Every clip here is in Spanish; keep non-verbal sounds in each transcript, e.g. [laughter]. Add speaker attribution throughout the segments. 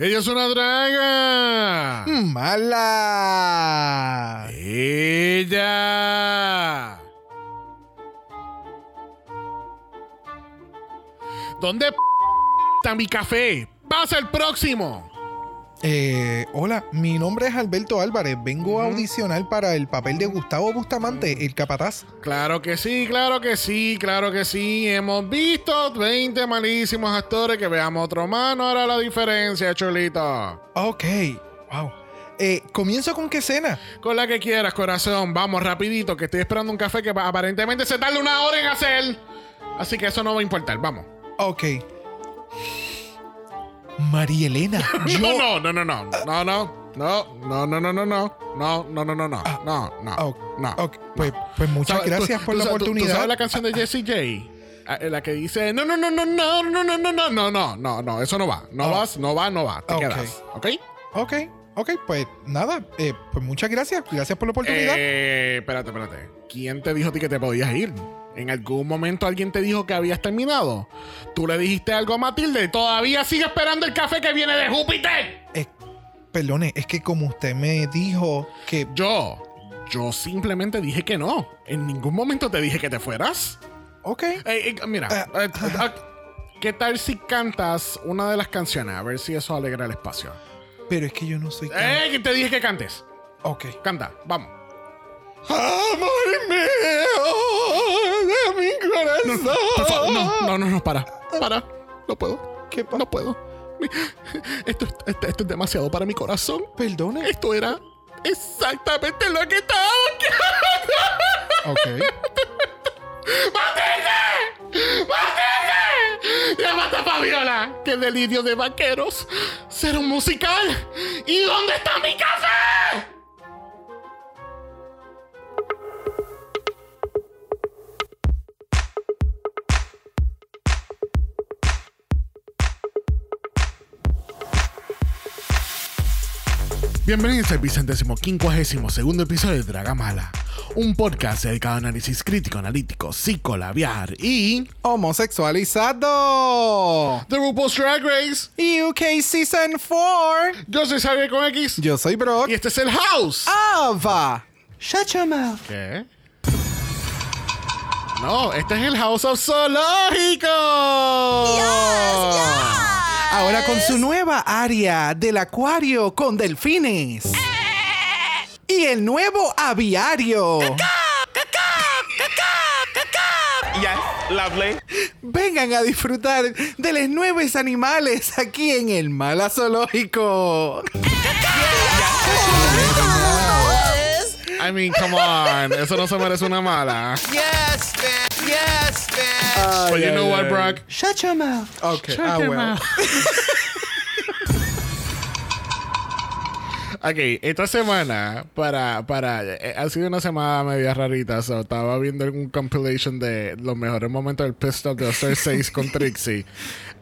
Speaker 1: Ella es una draga.
Speaker 2: Mala.
Speaker 1: Ella. ¿Dónde p- está mi café? Pasa el próximo.
Speaker 2: Eh, hola, mi nombre es Alberto Álvarez. Vengo a audicionar para el papel de Gustavo Bustamante, el capataz.
Speaker 1: Claro que sí, claro que sí, claro que sí. Hemos visto 20 malísimos actores que veamos otro más. No hará la diferencia, chulito.
Speaker 2: Ok, wow. Eh, Comienzo con qué escena.
Speaker 1: Con la que quieras, corazón. Vamos rapidito, que estoy esperando un café que aparentemente se tarda una hora en hacer. Así que eso no va a importar. Vamos.
Speaker 2: Ok. María Elena.
Speaker 1: No, no, no, no, no, no, no. No, no, no, no, no, no, no, no, no, no, no, no, no,
Speaker 2: Pues, pues muchas
Speaker 1: ¿Sabes-
Speaker 2: gracias por la
Speaker 1: sabes- tú- ¿Tú
Speaker 2: oportunidad.
Speaker 1: sabes la canción de Jessie J? Ah, eh, La que dice, no, no, no, no, no, no, no, no, no, no, no, no, no, eso no va. No
Speaker 2: Oh.
Speaker 1: vas, no va, no va. Te
Speaker 2: Ok.
Speaker 1: quedas. ¿Ok?
Speaker 2: Ok, ok, pues nada. eh, pues muchas gracias. Gracias por la oportunidad.
Speaker 1: Eh, espérate, espérate. ¿Quién te dijo a ti que te podías ir? ¿En algún momento alguien te dijo que habías terminado? ¿Tú le dijiste algo a Matilde? ¿Todavía sigue esperando el café que viene de Júpiter?
Speaker 2: Eh, perdone, es que como usted me dijo que.
Speaker 1: Yo, yo simplemente dije que no. En ningún momento te dije que te fueras.
Speaker 2: Ok.
Speaker 1: Eh, eh, mira,
Speaker 2: Ah,
Speaker 1: eh, eh, ¿qué tal si cantas una de las canciones? A ver si eso alegra el espacio.
Speaker 2: Pero es que yo no soy tan.
Speaker 1: Eh, te dije que cantes.
Speaker 2: Ok.
Speaker 1: Canta, vamos. Amor mío de mi corazón. Por favor, no, no, no, no, para. Para. No puedo.
Speaker 2: ¿Qué pasa?
Speaker 1: No puedo. Esto, esto, esto es demasiado para mi corazón.
Speaker 2: Perdone.
Speaker 1: Esto era exactamente lo que estaba
Speaker 2: Ok.
Speaker 1: ¡Matilde! ¡Matilde! ¡Llámate a Fabiola! ¡Qué delirio de vaqueros! ¿Será un musical? ¿Y dónde está mi café? Bienvenidos al vicentésimo quincuagésimo segundo episodio de Dragamala, un podcast dedicado a análisis crítico, analítico, psicolabiar y
Speaker 2: Homosexualizado.
Speaker 1: The RuPaul's Drag Race.
Speaker 2: UK Season 4.
Speaker 1: Yo soy Xavier con X
Speaker 2: Yo soy Brock.
Speaker 1: y este es el House.
Speaker 2: Ava. Shut your mouth.
Speaker 1: ¿Qué? No, este es el House of Zoológico.
Speaker 2: Ahora con su nueva área del acuario con delfines. Y el nuevo aviario.
Speaker 3: Yes, lovely.
Speaker 2: Vengan a disfrutar de los nuevos animales aquí en el Mala Zoológico.
Speaker 1: I mean, come on. Eso no se merece una mala.
Speaker 3: Yes, bitch. Yes,
Speaker 1: but ah, yeah, you know yeah, what, yeah. Brock?
Speaker 2: Shut your mouth. Okay, Shut I
Speaker 1: your
Speaker 2: will.
Speaker 1: mouth. [laughs] Ok, esta semana, para, para, eh, ha sido una semana media rarita, so, estaba viendo un compilation de los mejores momentos del Pistol de Star 6 con Trixie.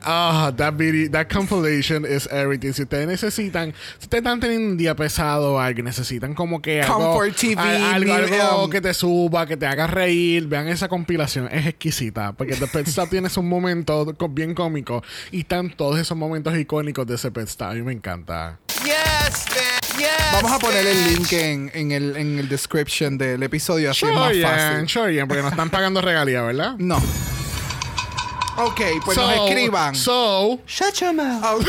Speaker 1: Ah, that video, that compilation is everything. Si ustedes necesitan, si ustedes están teniendo un día pesado o algo, necesitan como que algo,
Speaker 2: Comfort TV,
Speaker 1: a- algo, algo que te suba, que te haga reír, vean esa compilación, es exquisita, porque The Pet Stop [laughs] tiene un momento bien cómico y están todos esos momentos icónicos de ese Pet Stop. A mí me encanta.
Speaker 3: Yes, bitch. Yes.
Speaker 2: Vamos a poner el link en, en el, en el description del episodio así es más
Speaker 1: Sure,
Speaker 2: fácil.
Speaker 1: Sure, porque nos están pagando regalías, ¿verdad?
Speaker 2: No. Ok, pues nos
Speaker 1: So-
Speaker 2: escriban.
Speaker 1: So,
Speaker 2: Shut your mouth.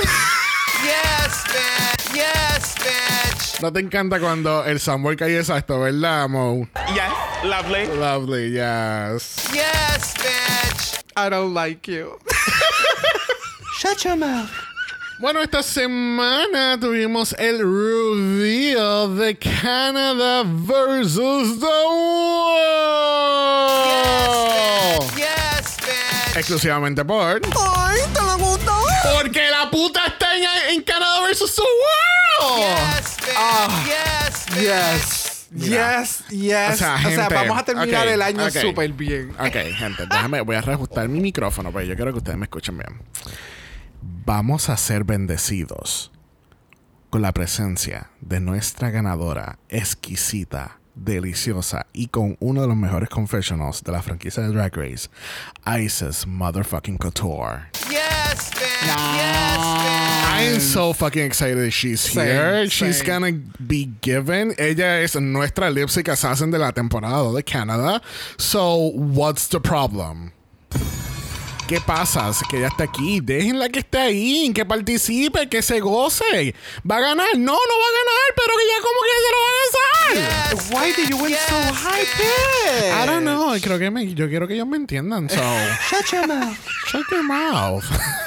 Speaker 3: Yes, bitch. Yes, bitch.
Speaker 1: no te encanta cuando el Samuel cae exacto, ¿verdad, Mo?
Speaker 3: Yes, lovely.
Speaker 1: Lovely, yes.
Speaker 3: Yes, bitch.
Speaker 2: I don't like you. Shut your mouth.
Speaker 1: Bueno, esta semana tuvimos el reveal de Canada versus the World.
Speaker 3: Yes, bitch.
Speaker 1: Exclusivamente por.
Speaker 2: Ay, ¿te le gustó?
Speaker 1: Porque la puta está en, en Canada versus the World.
Speaker 3: Yes, bitch.
Speaker 2: Ah.
Speaker 3: Yes, bitch.
Speaker 2: Yes.
Speaker 1: Mira.
Speaker 2: Yes, yes.
Speaker 1: O sea, gente,
Speaker 2: vamos a terminar
Speaker 1: ok,
Speaker 2: el año
Speaker 1: ok.
Speaker 2: súper bien.
Speaker 1: Ok, gente, déjame, voy a reajustar mi micrófono, pero yo quiero que ustedes me escuchen bien. Vamos a ser bendecidos con la presencia de nuestra ganadora exquisita, deliciosa y con uno de los mejores confessionals de la franquicia de Drag Race, Isis Motherfucking Couture.
Speaker 3: Yes. Yes, bitch.
Speaker 1: I'm so fucking excited she's
Speaker 2: Same,
Speaker 1: here. She's
Speaker 2: same.
Speaker 1: gonna be given. Ella es nuestra lipstick assassin de la temporada de Canadá. So, what's the problem? ¿Qué pasa? Es que ella está aquí. Déjenla que esté ahí, que participe, que se goce. ¿Va a ganar? No, no va a ganar, pero que ya como que se lo van a hacer.
Speaker 3: Yes,
Speaker 2: Why do you went so high pitch?
Speaker 1: I don't know. Creo que me, yo quiero que ellos me entiendan. So,
Speaker 2: Shut your mouth.
Speaker 1: shut your mouth.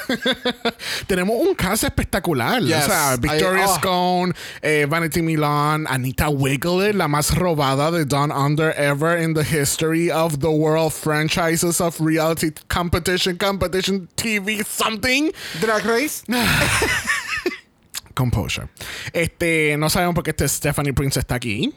Speaker 1: [laughs] Tenemos un caso espectacular.
Speaker 2: Yes.
Speaker 1: O sea, Victoria
Speaker 2: I- oh.
Speaker 1: Scone, eh, Vanity Milan, Anita Wiggler, la más robada de Down Under ever in the history of the world franchises of reality competition, competition TV, something.
Speaker 2: Drag Race. [sighs]
Speaker 1: Composure. Este, no sabemos por qué este Stephanie Prince está aquí.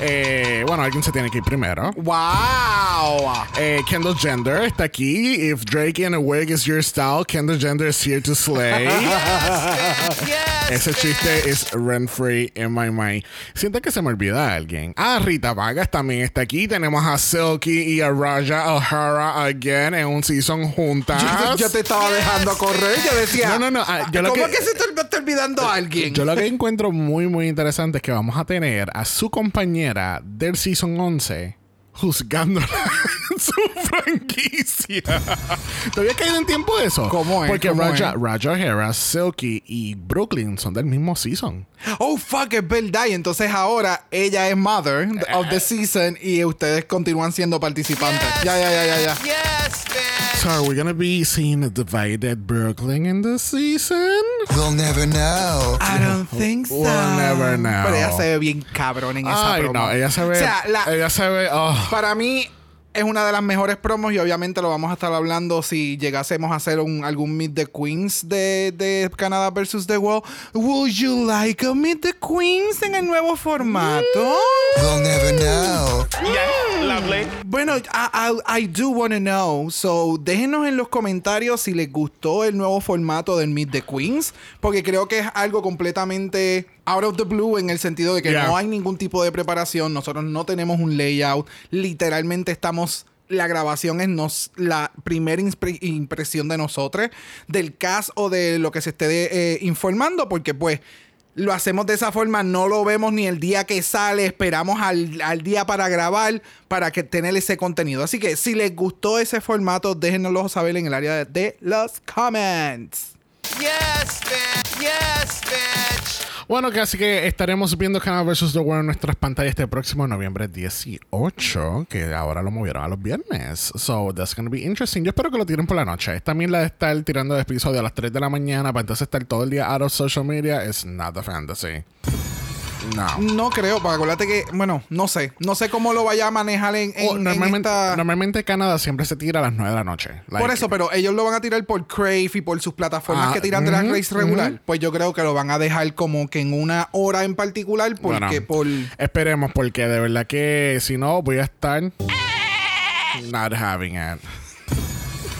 Speaker 1: Eh, bueno, alguien se tiene que ir primero.
Speaker 2: Wow.
Speaker 1: Eh, Kendall Gender está aquí. If Drake in a wig is your style, Kendall Gender is here to slay. [laughs]
Speaker 3: yes,
Speaker 1: Ese
Speaker 3: bitch.
Speaker 1: chiste es rent free in my mind. Siento que se me olvida alguien. Ah, Rita Vargas también está aquí. Tenemos a Silky y a Raja O'Hara again en un season juntas.
Speaker 2: Yo, yo te estaba dejando correr. Yo decía.
Speaker 1: No, no, no, ah, yo lo
Speaker 2: ¿Cómo
Speaker 1: que-
Speaker 2: que, se te está olvidando a alguien?
Speaker 1: Yo lo que encuentro muy, muy interesante es que vamos a tener a su compañera del Season 11 juzgándola [laughs] en su franquicia. [laughs] ¿Todavía ha caído en tiempo de eso?
Speaker 2: ¿Cómo es?
Speaker 1: Porque
Speaker 2: ¿Cómo
Speaker 1: Raja,
Speaker 2: es?
Speaker 1: Raja O'Hara, Silky y Brooklyn son del mismo season.
Speaker 2: Oh, fuck, es verdad. Y entonces ahora ella es mother of
Speaker 1: Eh.
Speaker 2: the season y ustedes continúan siendo participantes. Ya, ya, ya, ya, ya.
Speaker 3: Yes, bitch.
Speaker 1: So are we gonna be seeing a divided Brooklyn in this season?
Speaker 4: We'll never know.
Speaker 2: I don't think [laughs] so.
Speaker 1: We'll never know.
Speaker 2: Pero ella se ve bien cabrón en esa
Speaker 1: Ay,
Speaker 2: promo.
Speaker 1: no, ella se ve.
Speaker 2: O sea, la-
Speaker 1: ella se ve. oh.
Speaker 2: para mí es una de las mejores promos y obviamente lo vamos a estar hablando si llegásemos a hacer un, algún Meet the Queens de, de Canadá versus The World. Would you like a Meet the Queens en el nuevo formato?
Speaker 4: We'll never know.
Speaker 3: Yeah, lovely.
Speaker 2: Bueno, I, I, I do want to know. So, déjenos en los comentarios si les gustó el nuevo formato del Meet the Queens. Porque creo que es algo completamente out of the blue en el sentido de que
Speaker 1: Yeah.
Speaker 2: no hay ningún tipo de preparación. Nosotros no tenemos un layout. Literalmente estamos. La grabación es nos, la primera impresión de nosotros, del cast o de lo que se esté eh, informando, porque pues lo hacemos de esa forma, no lo vemos ni el día que sale, esperamos al, al día para grabar, para que tener ese contenido. Así que si les gustó ese formato, déjenoslo saber en el área de, de los comments.
Speaker 3: Yes, bitch. Yes, bitch.
Speaker 1: Bueno, que así que estaremos viendo Canada vs. The World en nuestras pantallas este próximo noviembre 18, que ahora lo movieron a los viernes. So, that's gonna be interesting. Yo espero que lo tiren por la noche. También la de estar tirando el episodio a las 3 de la mañana para entonces estar todo el día out of social media is not a fantasy. No.
Speaker 2: No creo, porque acuérdate que, bueno, no sé, no sé cómo lo vaya a manejar en, en-
Speaker 1: O
Speaker 2: en
Speaker 1: normalmente,
Speaker 2: esta-
Speaker 1: normalmente Canadá siempre se tira a las 9 de la noche.
Speaker 2: Por eso, pero ellos lo van a tirar por Crave y por sus plataformas
Speaker 1: Ah,
Speaker 2: que tiran Drag
Speaker 1: ujú,
Speaker 2: Race regular. Pues yo creo que lo van a dejar como que en una hora en particular, porque
Speaker 1: Bueno,
Speaker 2: por.
Speaker 1: Esperemos, porque de verdad que si no, voy a estar not having it.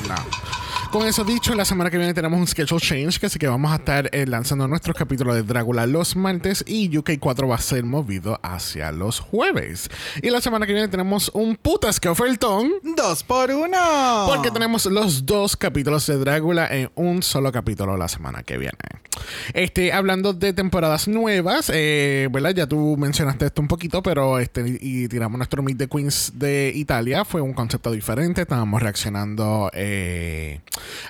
Speaker 1: No. Con eso dicho, la semana que viene tenemos un schedule change, que así que vamos a estar eh, lanzando nuestros capítulos de Drácula los martes y UK4 va a ser movido hacia los jueves. Y la semana que viene tenemos un putas que ofertón.
Speaker 2: Dos por uno.
Speaker 1: Porque tenemos los dos capítulos de Drácula en un solo capítulo la semana que viene. Este, hablando de temporadas nuevas, eh, ¿verdad? Ya tú mencionaste esto un poquito, pero este, y tiramos nuestro Meet the Queens de Italia. Fue un concepto diferente. Estábamos reaccionando eh,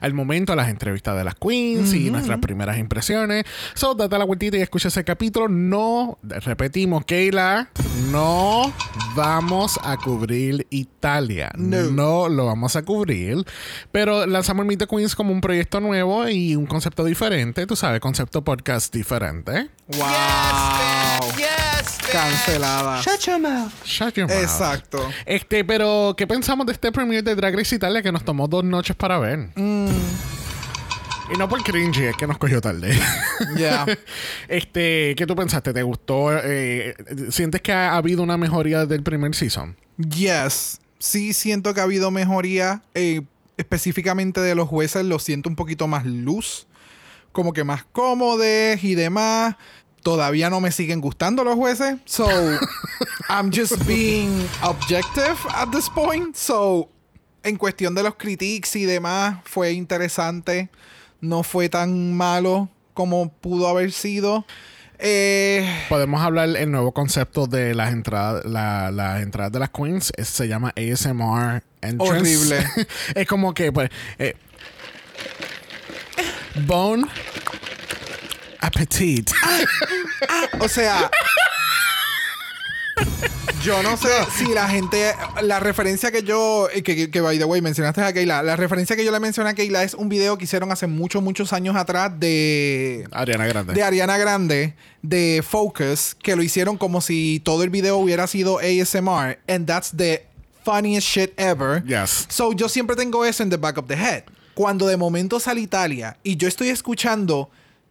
Speaker 1: al momento las entrevistas de las Queens y nuestras primeras impresiones. So, date la vueltita y escucha ese capítulo. No, repetimos, Keila, no vamos a cubrir Italia.
Speaker 2: No.
Speaker 1: no lo vamos a cubrir. Pero lanzamos el Meet the Queens como un proyecto nuevo y un concepto diferente. Tú sabes, concepto podcast diferente.
Speaker 2: Wow.
Speaker 3: Yes.
Speaker 2: Cancelada.
Speaker 1: Shut your mouth.
Speaker 2: Exacto.
Speaker 1: Este, pero, ¿qué pensamos de este premiere de Drag Race Italia que nos tomó dos noches para ver? Y no por cringy, es que nos cogió tarde.
Speaker 2: Ya. [laughs]
Speaker 1: este, ¿qué tú pensaste? ¿Te gustó? Eh, ¿Sientes que ha habido una mejoría del primer season?
Speaker 2: Yes. Sí siento que ha habido mejoría. eh, específicamente de los jueces, lo siento un poquito más luz. Como que más cómodos y demás. Todavía no me siguen gustando los jueces. So, [laughs] I'm just being objective at this point. So, en cuestión de los critiques y demás, fue interesante. No fue tan malo como pudo haber sido. Eh,
Speaker 1: Podemos hablar el nuevo concepto de las entradas, la- las entradas de las queens. Es- se llama ASMR entrance.
Speaker 2: Horrible. [laughs]
Speaker 1: es como que, pues, eh, Bone Appetit.
Speaker 2: o sea, yo no sé si la gente, la referencia que yo, eh, que, que, que, by the way mencionaste a Keila, la referencia que yo le mencioné a Keila es un video que hicieron hace muchos, muchos años atrás de
Speaker 1: Ariana Grande.
Speaker 2: de Ariana Grande de Focus que lo hicieron como si todo el video hubiera sido ASMR and that's the funniest shit ever.
Speaker 1: Yes.
Speaker 2: So yo siempre tengo eso en the back of the head. Cuando de momento sale Italia y yo estoy escuchando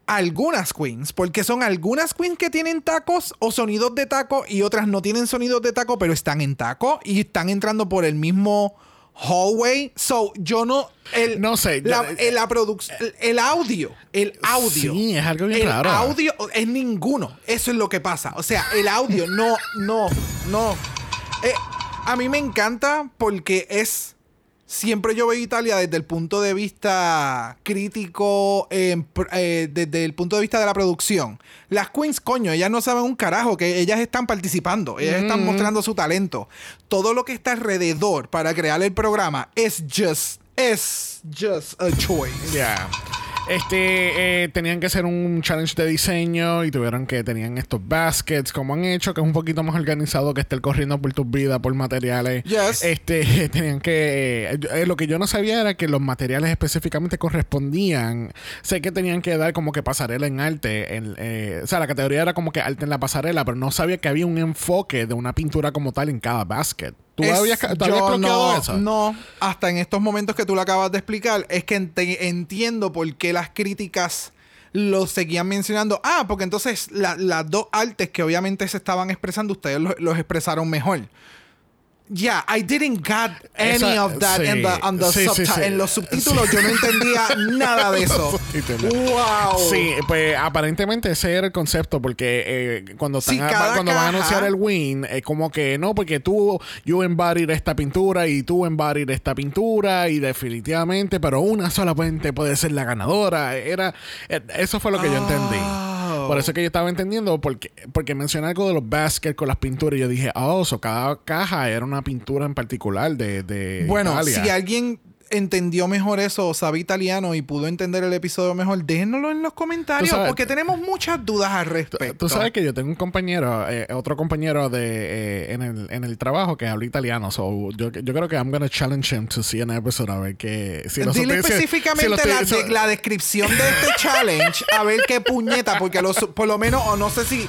Speaker 2: algunas queens, porque son algunas queens que tienen tacos o sonidos de taco y otras no tienen sonidos de taco, pero están en taco y están entrando por el mismo hallway. So yo no el,
Speaker 1: No sé,
Speaker 2: la,
Speaker 1: yo-
Speaker 2: el- la el, el audio, el audio.
Speaker 1: Sí, es algo bien
Speaker 2: el
Speaker 1: raro.
Speaker 2: audio es ninguno. Eso es lo que pasa. O sea, el audio no, no, no. Eh, a mí me encanta porque es. Siempre yo veo Italia desde el punto de vista crítico, eh, eh, desde el punto de vista de la producción. Las queens, coño, ellas no saben un carajo, que ellas están participando, ellas están mostrando su talento. Todo lo que está alrededor para crear el programa es just, es just a choice.
Speaker 1: Yeah. Este, eh, tenían que hacer un challenge de diseño y tuvieron que, tenían estos baskets, como han hecho, que es un poquito más organizado que estar corriendo por tus vidas, por materiales.
Speaker 2: Yes.
Speaker 1: Este, [laughs] tenían que, eh, lo que yo no sabía era que los materiales específicamente correspondían. Sé que tenían que dar como que pasarela en arte, en, eh, o sea, la categoría era como que arte en la pasarela, pero no sabía que había un enfoque de una pintura como tal en cada basket. ¿Tú
Speaker 2: Es-
Speaker 1: habías, tú
Speaker 2: no, hasta en estos momentos que tú lo acabas de explicar, es que entiendo por qué las críticas lo seguían mencionando. Ah, porque entonces la- las dos artes que obviamente se estaban expresando, ustedes lo- los expresaron mejor. Yeah, I didn't got any
Speaker 1: Esa-
Speaker 2: of that
Speaker 1: sí,
Speaker 2: in the, on the
Speaker 1: sí, sí.
Speaker 2: En los subtítulos yo no entendía [laughs] nada de eso. wow.
Speaker 1: Sí, pues aparentemente ese era el concepto, porque eh, cuando, están a- cuando van a anunciar el win, es como que no, porque tú, you embodied esta pintura y tú embodied esta pintura y definitivamente, pero una solamente puede ser la ganadora. Era, eh, eso fue lo que yo entendí. Por eso que yo estaba entendiendo, porque, porque mencioné algo de los baskets con las pinturas y yo dije, oh, so cada caja era una pintura en particular de, de
Speaker 2: Bueno,
Speaker 1: Italia.
Speaker 2: si alguien entendió mejor eso o sabe italiano y pudo entender el episodio mejor, déjenoslo en los comentarios
Speaker 1: sabes-
Speaker 2: porque tenemos muchas dudas al respecto.
Speaker 1: Tú sabes que yo tengo un compañero, eh, otro compañero de eh, en, el, en el trabajo que habla italiano. So yo, yo creo que I'm gonna challenge him to see an episode a ver que si lo
Speaker 2: Dile específicamente
Speaker 1: si
Speaker 2: la, de- la descripción de este challenge, a ver qué puñeta, porque los, por lo menos, o no sé si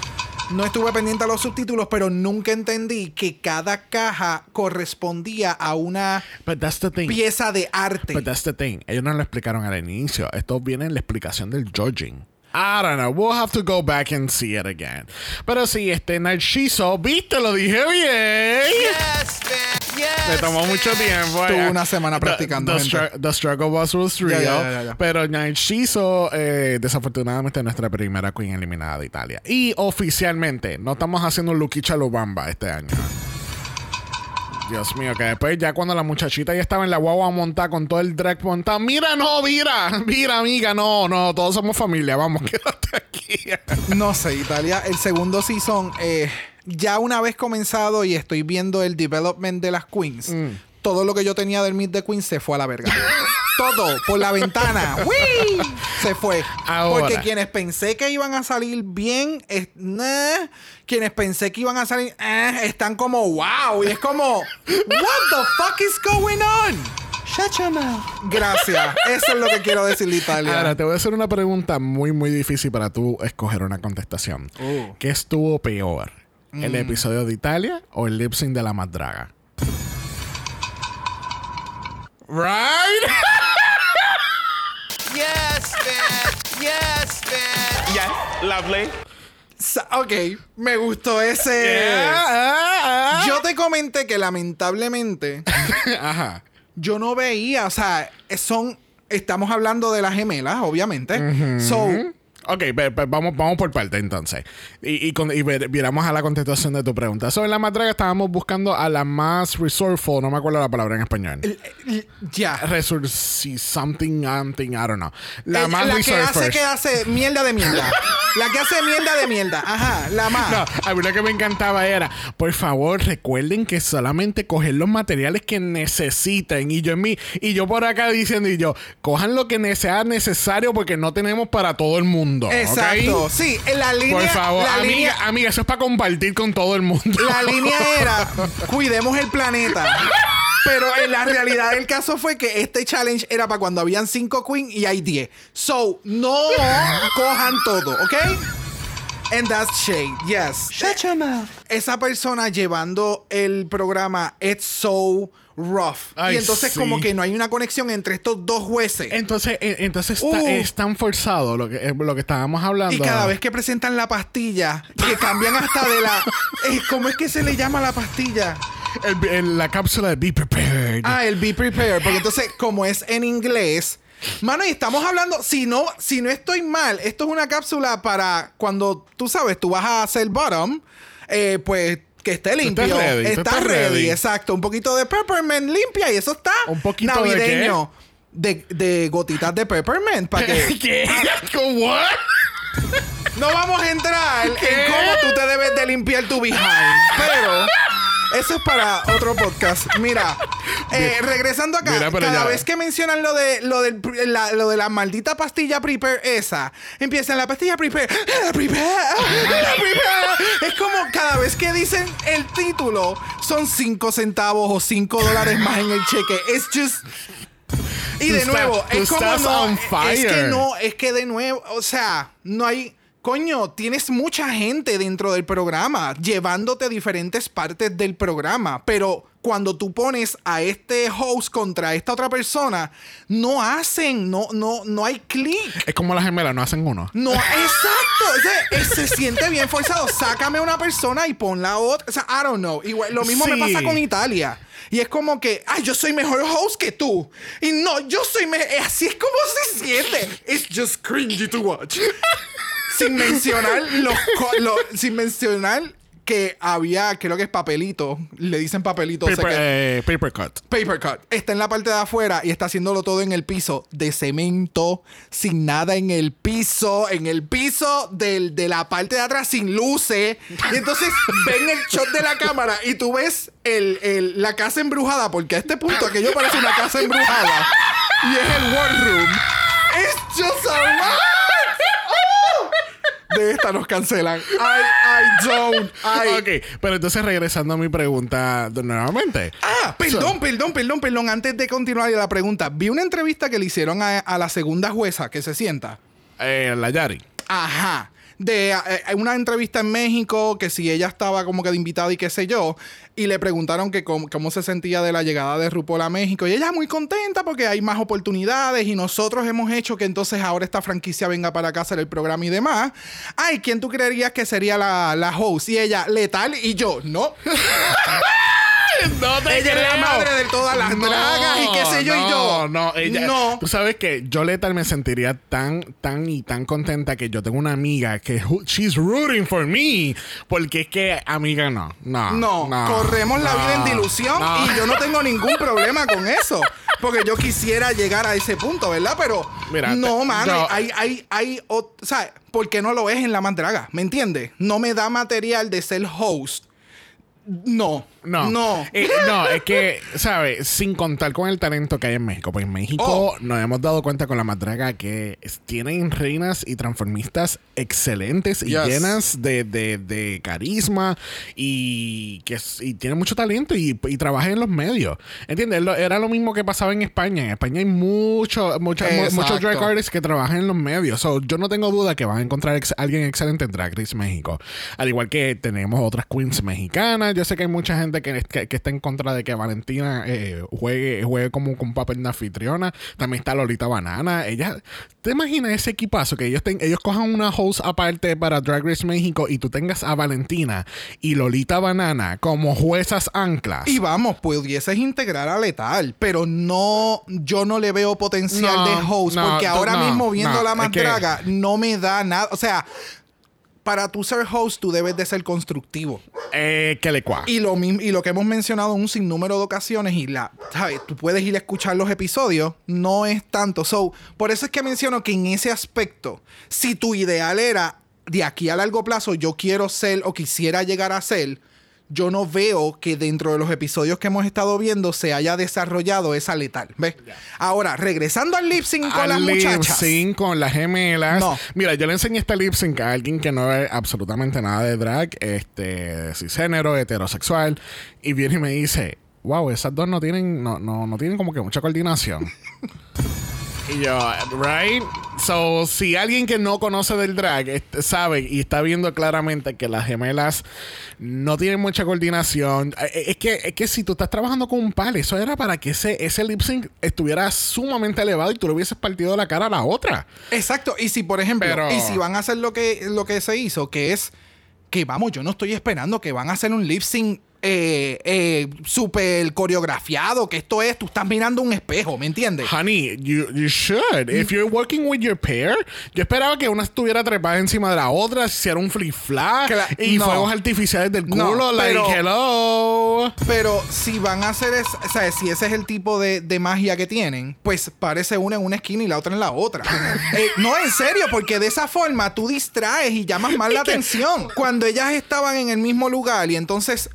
Speaker 2: no estuve pendiente a los subtítulos, pero nunca entendí que cada caja correspondía a una
Speaker 1: But that's the thing.
Speaker 2: pieza de arte.
Speaker 1: But that's the thing. Ellos no lo explicaron al inicio. Esto viene en la explicación del judging. I don't know. We'll have to go back and see it again. Pero sí, este Narciso, viste, lo dije bien.
Speaker 3: Yes, man.
Speaker 1: Le tomó mucho tiempo.
Speaker 2: Tuvo una semana practicando,
Speaker 1: The, the struggle was, was real. Pero Narciso, eh, desafortunadamente, es nuestra primera queen eliminada de Italia. Y oficialmente, no estamos haciendo un Luquicha este año. Dios mío, que después ya cuando la muchachita ya estaba en la guagua montada con todo el drag montado, mira, no, mira, mira, amiga, no, no, todos somos familia, vamos, [laughs] quédate aquí.
Speaker 2: No sé, Italia, el segundo season, eh, ya una vez comenzado y estoy viendo el development de las queens,
Speaker 1: Mm.
Speaker 2: todo lo que yo tenía del Meet the Queens se fue a la verga. todo, por la ventana. ¡Wii! Se fue.
Speaker 1: Ahora.
Speaker 2: Porque quienes pensé que iban a salir bien, es- nah. quienes pensé que iban a salir, eh, están como wow. Y es como, what the fuck is going on? Gracias. Eso es lo que quiero decirle Italia.
Speaker 1: Ahora, te voy a hacer una pregunta muy, muy difícil para tú escoger una contestación.
Speaker 2: Oh.
Speaker 1: ¿Qué estuvo peor? ¿El
Speaker 2: Mm.
Speaker 1: episodio de Italia o el lip sync de la Madraga? Right? [laughs]
Speaker 3: Yes, man. Yes, man.
Speaker 5: Yeah, lovely.
Speaker 2: Ok, me gustó ese.
Speaker 1: Ah,
Speaker 2: Yo te comenté que lamentablemente. [laughs]
Speaker 1: Ajá.
Speaker 2: yo no veía, o sea, son, estamos hablando de las gemelas, obviamente. So,
Speaker 1: Ok, vamos, vamos por parte entonces. Y, y, con- y ver- viramos a la contestación de tu pregunta. Sobre la matraca estábamos buscando a la más resourceful, no me acuerdo la palabra en español.
Speaker 2: Ya.
Speaker 1: Resource something, something, I don't know. La
Speaker 2: Eh,
Speaker 1: más
Speaker 2: la que hace que hace mierda de mierda. la que hace mierda de mierda. Ajá, la más.
Speaker 1: No, a mí lo que me encantaba era, por favor, recuerden que solamente coger los materiales que necesiten. Y yo en mí, y yo por acá diciendo, y yo, cojan lo que sea necesario porque no tenemos para todo el mundo.
Speaker 2: Exacto. Sí, en la línea.
Speaker 1: Por favor,
Speaker 2: la
Speaker 1: amiga,
Speaker 2: línea,
Speaker 1: amiga, eso es para compartir con todo el mundo.
Speaker 2: la [laughs] línea era cuidemos el planeta. Pero en la realidad del caso fue que este challenge era para cuando habían 5 queen y hay 10. So, no cojan todo, ¿ok? And that's shade, yes.
Speaker 3: Shut your mouth.
Speaker 2: Esa persona llevando el programa It's So Rough.
Speaker 1: Ay,
Speaker 2: y entonces
Speaker 1: sí.
Speaker 2: como que no hay una conexión entre estos dos jueces.
Speaker 1: Entonces, eh, entonces está-
Speaker 2: Uh.
Speaker 1: es tan forzado lo que, eh, lo que estábamos hablando.
Speaker 2: Y cada vez que presentan la pastilla, que cambian hasta de la... [laughs] eh, ¿Cómo es que se le llama la pastilla?
Speaker 1: El- el- la cápsula de Be Prepared.
Speaker 2: Ah, el Be Prepared. Porque entonces, como es en inglés... Mano, y estamos hablando, si no, si no estoy mal, esto es una cápsula para cuando tú sabes, tú vas a hacer bottom, eh, pues que esté limpio.
Speaker 1: estás ready,
Speaker 2: Está ready,
Speaker 1: ready.
Speaker 2: exacto. Un poquito de peppermint limpia y eso está
Speaker 1: ¿Un poquito de
Speaker 2: navideño. De, de gotitas de peppermint para que [laughs]
Speaker 1: ¿Qué? ¿What?
Speaker 2: no vamos a entrar en cómo tú te debes de limpiar tu behind, pero eso es para otro podcast. Mira, eh, regresando acá,
Speaker 1: Mira,
Speaker 2: cada vez que mencionan lo de lo, del, la, lo de la maldita pastilla Prepare esa, empiezan la pastilla Prepare, la [laughs] Prepare, la cada vez que dicen el título, son 5 centavos o 5 dólares más en el cheque. Es just. Y de nuevo, es como no, es que no, es que de nuevo, o sea, no hay. Coño, tienes mucha gente dentro del programa llevándote a diferentes partes del programa, pero cuando tú pones a este host contra esta otra persona, no hacen, no, no, no hay clic.
Speaker 1: Es como las gemelas, no hacen uno.
Speaker 2: No, [laughs] exacto. O sea, eh, se siente bien forzado. Sácame una persona y pon la otra. O sea, I don't know. Igual, lo mismo me pasa con Italia. Y es como que, ay, yo soy mejor host que tú. Y no, yo soy mejor. Así es como se siente. It's just cringy to watch. sin mencionar los, co- lo- sin mencionar que había, creo que es papelito. Le dicen papelito. o sea
Speaker 1: Paper,
Speaker 2: que-
Speaker 1: eh, paper cut.
Speaker 2: Paper cut. Está en la parte de afuera y está haciéndolo todo en el piso de cemento, sin nada en el piso, en el piso del- de la parte de atrás sin luces. Y entonces [laughs] ven el shot de la cámara y tú ves el, el- la casa embrujada, porque a este punto aquello parece una casa embrujada. Y es el war room. It's just a. De esta nos cancelan. I, I don't. I,
Speaker 1: Ok, pero entonces regresando a mi pregunta nuevamente.
Speaker 2: Ah, perdón, perdón, perdón, perdón. Antes de continuar la pregunta, vi una entrevista que le hicieron a, a la segunda jueza que se sienta.
Speaker 1: Eh, la Yari.
Speaker 2: Ajá. De eh, una entrevista en México, que si ella estaba como que de invitada y qué sé yo, y le preguntaron que cómo, cómo se sentía de la llegada de RuPaul a México. Y ella muy contenta porque hay más oportunidades y nosotros hemos hecho que entonces ahora esta franquicia venga para acá a hacer el programa y demás. Ay, ¿quién tú creerías que sería la, la host? Y ella, letal, y yo, no. [laughs] [laughs]
Speaker 1: No te
Speaker 2: Ella es la
Speaker 1: creo.
Speaker 2: madre de todas las dragas y qué sé yo, y
Speaker 1: no,
Speaker 2: yo.
Speaker 1: No, ella.
Speaker 2: No.
Speaker 1: Tú sabes que yo letal me sentiría tan, tan y tan contenta que yo tengo una amiga que she's rooting for me. Porque es que, amiga, no. No.
Speaker 2: No, corremos la
Speaker 1: no,
Speaker 2: vida en dilución
Speaker 1: no.
Speaker 2: y yo no tengo ningún problema con eso. Porque yo quisiera llegar a ese punto, ¿verdad? Pero
Speaker 1: Mira,
Speaker 2: no, mano, hay, hay, hay, o, o sea, ¿por qué no lo es en la mandraga? ¿Me entiendes? No me da material de ser host. No,
Speaker 1: No.
Speaker 2: no.
Speaker 1: Eh, no, es que, [laughs] ¿sabes? Sin contar con el talento que hay en México. Pues en México
Speaker 2: Oh.
Speaker 1: nos hemos dado cuenta con la madraga que tienen reinas y transformistas excelentes y
Speaker 2: Yes.
Speaker 1: llenas de, de- de carisma y que y tienen mucho talento y, y trabajan en los medios. ¿Entiendes? Era lo mismo que pasaba en España. En España hay mucho, mucho- mu-
Speaker 2: Exacto.
Speaker 1: muchos drag artists que trabajan en los medios. So, yo no tengo duda que van a encontrar ex- alguien excelente en Drag Race México. Al igual que tenemos otras queens mexicanas. Yo sé que hay mucha gente gente que, que, que está en contra de que Valentina eh, juegue, juegue como con papel de anfitriona. También está Lolita Banana. Ella, ¿te imaginas ese equipazo que ellos, ten- ellos cojan una host aparte para Drag Race México y tú tengas a Valentina y Lolita Banana como juezas anclas?
Speaker 2: Y vamos, pudieses integrar a Letal, pero no, yo no le veo potencial
Speaker 1: No,
Speaker 2: de host,
Speaker 1: no,
Speaker 2: porque ahora
Speaker 1: no,
Speaker 2: mismo viendo la más
Speaker 1: que-
Speaker 2: no me da nada. O sea, para tú ser host, tú debes de ser constructivo.
Speaker 1: Eh, que le cua.
Speaker 2: Y lo, y lo que hemos mencionado en un sinnúmero de ocasiones, y la, ¿sabes? Tú puedes ir a escuchar los episodios, no es tanto. So, por eso es que menciono que en ese aspecto, si tu ideal era de aquí a largo plazo, yo quiero ser o quisiera llegar a ser, yo no veo que dentro de los episodios que hemos estado viendo se haya desarrollado esa letal. ¿Ves? Ahora, regresando al lip sync con
Speaker 1: Al
Speaker 2: las
Speaker 1: lip
Speaker 2: muchachas.
Speaker 1: sync con las gemelas.
Speaker 2: No.
Speaker 1: Mira, yo le enseñé este lip sync a alguien que no ve absolutamente nada de drag, este, cisgénero, heterosexual, y viene y me dice, wow, esas dos no tienen, no, no, no tienen como que mucha coordinación. [laughs] Y yo, right? So, si alguien que no conoce del drag este, sabe y está viendo claramente que las gemelas no tienen mucha coordinación, eh, eh, es que, es que si tú estás trabajando con un pal, eso era para que ese, ese lip sync estuviera sumamente elevado y tú le hubieses partido la cara a la otra.
Speaker 2: Exacto. Y si, por ejemplo,
Speaker 1: Pero-
Speaker 2: y si van a hacer lo que, lo que se hizo, que es que vamos, yo no estoy esperando que van a hacer un lip sync eh, eh, súper coreografiado, que esto es, tú estás mirando un espejo, ¿me entiendes?
Speaker 1: Honey, you, you should. If you're working with your pair, yo esperaba que una estuviera trepada encima de la otra, hiciera un flip
Speaker 2: Cla-
Speaker 1: y
Speaker 2: no.
Speaker 1: fuegos artificiales del
Speaker 2: No,
Speaker 1: culo, like
Speaker 2: pero-
Speaker 1: hello.
Speaker 2: Pero si van a hacer, es, o sea, si ese es el tipo de, de magia que tienen, pues parece una en una esquina y la otra en la otra. [laughs] Eh, no, en serio, porque de esa forma tú distraes y llamas más la atención. Cuando ellas estaban en el mismo lugar y entonces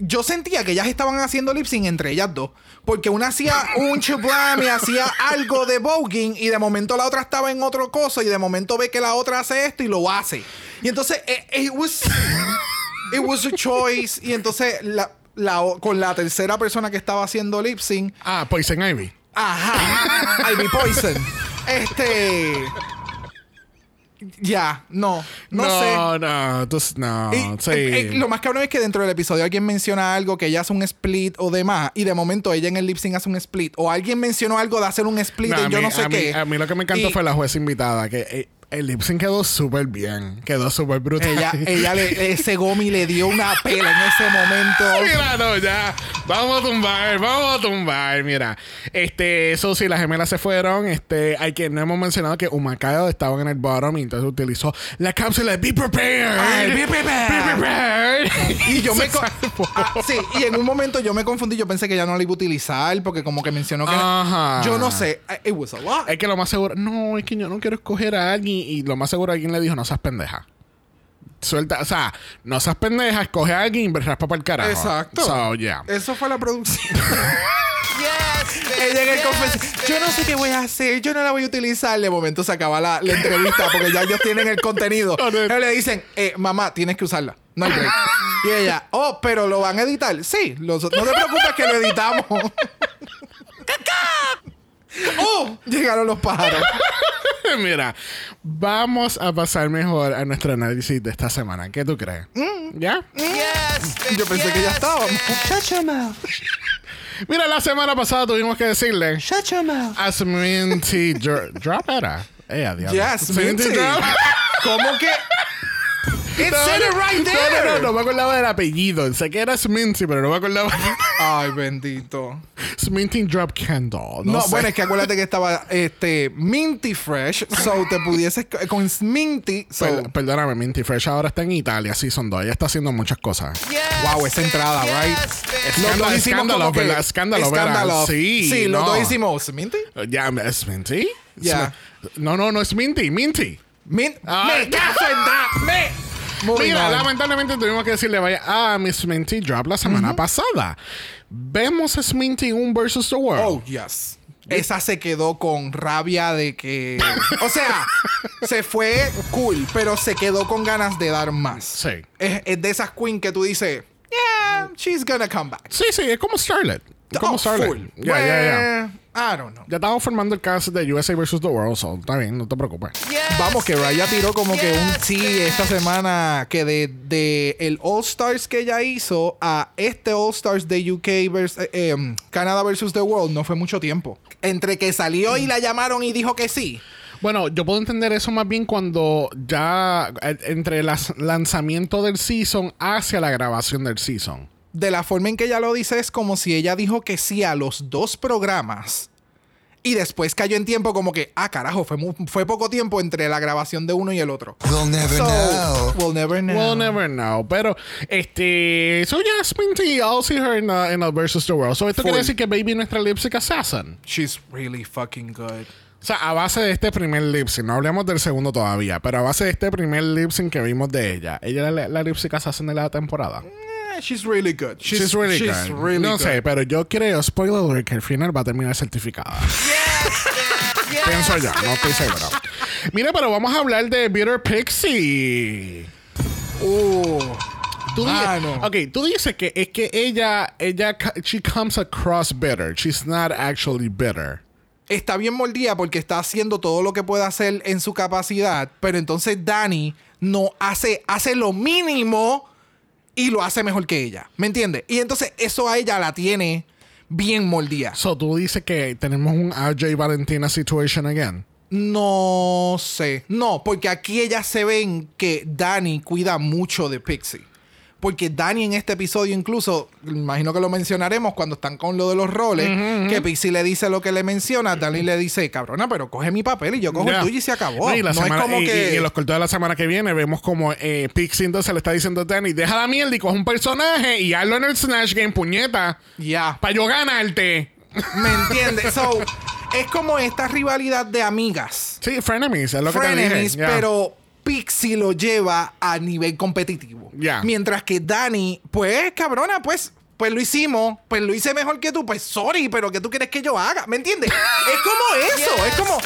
Speaker 2: yo sentía que ellas estaban haciendo lip sync entre ellas dos. Porque una hacía un chublam y hacía algo de voguing y de momento la otra estaba en otro coso y de momento ve que la otra hace esto y lo hace. Y entonces, eh, it was, it was a choice. Y entonces, la, la con la tercera persona que estaba haciendo lip sync,
Speaker 1: Ah, Poison Ivy.
Speaker 2: ajá, Ivy Poison. Este. Ya, no, no, sé.
Speaker 1: No, no, no,
Speaker 2: Y,
Speaker 1: sí.
Speaker 2: eh, eh, lo más cabrón es que dentro del episodio alguien menciona algo que ella hace un split o demás y de momento ella en el lip sync hace un split o alguien mencionó algo de hacer un split
Speaker 1: No, a
Speaker 2: yo
Speaker 1: mí-
Speaker 2: no sé
Speaker 1: a mí-
Speaker 2: qué.
Speaker 1: A mí lo que me encantó
Speaker 2: Y
Speaker 1: fue la jueza invitada, que eh, el lip sync quedó súper bien, quedó súper brutal.
Speaker 2: ella, ella le, ese gomi le dio una pela en ese momento. [laughs]
Speaker 1: Mira, no, ya. Vamos a tumbar, vamos a tumbar. Mira, este, eso sí, las gemelas se fueron. Este, hay que, no hemos mencionado que Humacao estaba en el bottom y entonces utilizó la cápsula de Be Prepared.
Speaker 2: Ay, be prepared.
Speaker 1: Be prepared.
Speaker 2: Y yo me. Ah, sí, y en un momento yo me confundí, yo pensé que ya no la iba a utilizar porque como que mencionó que
Speaker 1: Ajá.
Speaker 2: yo no sé, it was a lot.
Speaker 1: Es que lo más seguro, no, es que yo no quiero escoger a alguien y lo más seguro alguien le dijo, no seas pendeja. Suelta, o sea, no seas pendeja, escoge a alguien y raspa para el carajo.
Speaker 2: Exacto.
Speaker 1: So, yeah.
Speaker 2: Eso fue la producción. [laughs]
Speaker 3: Yes. [laughs]
Speaker 2: Ella en el
Speaker 3: yes,
Speaker 2: confes-
Speaker 3: bitch.
Speaker 2: Yo no sé qué voy a hacer, yo no la voy a utilizar. De momento se acaba la, la entrevista porque ya ellos tienen el contenido. [laughs] Ellos le dicen, eh, mamá, tienes que usarla. No hay break. y ella, oh, pero lo van a editar. Sí, los- no te preocupes que lo editamos. ¡Oh! Llegaron los pájaros. [laughs]
Speaker 1: Mira, vamos a pasar mejor a nuestro análisis de esta semana. ¿Qué tú crees? ¿Ya?
Speaker 3: Yes.
Speaker 2: Yo pensé que ya
Speaker 3: yes, bitch.
Speaker 2: Shut your mouth.
Speaker 1: Mira, la semana pasada tuvimos que decirle
Speaker 2: Shut your mouth.
Speaker 1: a Sminty Dr- Drop era. Eh, a diablo.
Speaker 2: Yes, Minty.
Speaker 1: Drop.
Speaker 2: ¿Cómo que? It
Speaker 1: No,
Speaker 2: said it right
Speaker 1: no,
Speaker 2: there.
Speaker 1: No, no, no me acordaba del apellido. Sé que era Sminty, pero no me acordaba. [laughs]
Speaker 2: Ay, bendito.
Speaker 1: Sminty Drop Candle. No,
Speaker 2: No,
Speaker 1: sé.
Speaker 2: bueno, es que acuérdate que estaba este Minty Fresh, so te pudieses co- con Minty, so
Speaker 1: Per- perdóname, Minty Fresh ahora está en Italia, sí, son dos. Ella está haciendo muchas cosas.
Speaker 3: Yes,
Speaker 2: Wow, esa entrada, right?
Speaker 3: Yes,
Speaker 2: los
Speaker 1: Escándalo,
Speaker 2: dos hicimos
Speaker 1: escándalo,
Speaker 2: que
Speaker 1: ¿verdad? Escándalo, ¿verdad?
Speaker 2: escándalo.
Speaker 1: Sí,
Speaker 2: sí, los
Speaker 1: no.
Speaker 2: dos hicimos Minty.
Speaker 1: Ya, ¿es Minty?
Speaker 2: Ya.
Speaker 1: No, no, no es Minty, Minty.
Speaker 2: Min
Speaker 1: Ah,
Speaker 2: me caso en da, me.
Speaker 1: Mira, lamentablemente tuvimos que decirle vaya a Miss Minty Drop la semana pasada. Vemos a Sminty un versus the world.
Speaker 2: Oh, yes. Esa se quedó con rabia de que. O sea, se fue cool, pero se quedó con ganas de dar más.
Speaker 1: Sí.
Speaker 2: Es, es de esas queen que tú dices, yeah, she's gonna come back.
Speaker 1: Sí, sí, es como Starlet. Como
Speaker 2: Oh,
Speaker 1: Starlet. Ya, ya, ya.
Speaker 2: Well, I don't know.
Speaker 1: Ya estamos formando el cast de USA vs. The World, so está bien, no te preocupes.
Speaker 2: Vamos, que Raya tiró como que un sí esta semana que de, de el All Stars que ella hizo a este All Stars de UK versus, eh, eh, Canadá versus The World no fue mucho tiempo. Entre que salió y la llamaron y dijo que sí.
Speaker 1: Bueno, yo puedo entender eso más bien cuando ya eh, entre el lanzamiento del season hacia la grabación del season.
Speaker 2: De la forma en que ella lo dice es como si ella dijo que sí a los dos programas y después cayó en tiempo como que, ah, carajo, fue, fue poco tiempo entre la grabación de uno y el otro.
Speaker 4: We'll never
Speaker 2: So,
Speaker 4: know.
Speaker 2: We'll never know.
Speaker 1: We'll never know. Pero, este. So, Jasmine T, I'll see her in the, in the versus the world. So, esto
Speaker 2: Full.
Speaker 1: quiere decir que Baby es nuestra lipstick assassin.
Speaker 2: She's really fucking good.
Speaker 1: O sea, a base de este primer lip sync, no hablemos del segundo todavía, pero a base de este primer lip sync que vimos de ella, ella es la, la lip sync assassin de la temporada.
Speaker 2: She's really good.
Speaker 1: She's, really
Speaker 2: she's
Speaker 1: good.
Speaker 2: really
Speaker 1: no
Speaker 2: good.
Speaker 1: sé, pero yo creo, spoiler alert, que al final va a terminar certificada. Pienso yo, no estoy seguro. Mira, pero vamos a hablar de Bitter Pixie.
Speaker 2: Uh,
Speaker 1: Tú di-
Speaker 2: Mano.
Speaker 1: ok, tú dices que es que ella, ella, she comes across bitter. She's not actually bitter.
Speaker 2: está bien mordida porque está haciendo todo lo que puede hacer en su capacidad, pero entonces Dani no hace, hace lo mínimo y lo hace mejor que ella. ¿Me entiendes? Y entonces eso a ella la tiene bien mordida.
Speaker 1: So, tú dices que tenemos un RJ Valentina situation again.
Speaker 2: No sé. No, porque aquí ellas se ven que Dani cuida mucho de Pixie. Porque Dani en este episodio incluso, imagino que lo mencionaremos cuando están con lo de los roles, que Pixie le dice lo que le menciona, Dani le dice, cabrona, pero coge mi papel y yo cojo
Speaker 1: Ya.
Speaker 2: el tuyo y se acabó.
Speaker 1: No, y la
Speaker 2: no
Speaker 1: semana-
Speaker 2: es como
Speaker 1: y-
Speaker 2: que...
Speaker 1: y- en los cortos de la semana que viene vemos como eh, Pixie entonces le está diciendo a Danny, deja la mierda y coge un personaje y hazlo en el Snatch Game, puñeta.
Speaker 2: Ya.
Speaker 1: Para yo ganarte.
Speaker 2: ¿Me entiendes? So, es como esta rivalidad de amigas.
Speaker 1: Sí, frenemies, es lo que te
Speaker 2: frenemies,
Speaker 1: dije.
Speaker 2: pero Pixie lo lleva a nivel competitivo. Mientras que Dani, pues, cabrona, pues, pues lo hicimos, pues lo hice mejor que tú, pues sorry, pero ¿qué tú quieres que yo haga? ¿Me entiendes? [laughs] es como eso, es como,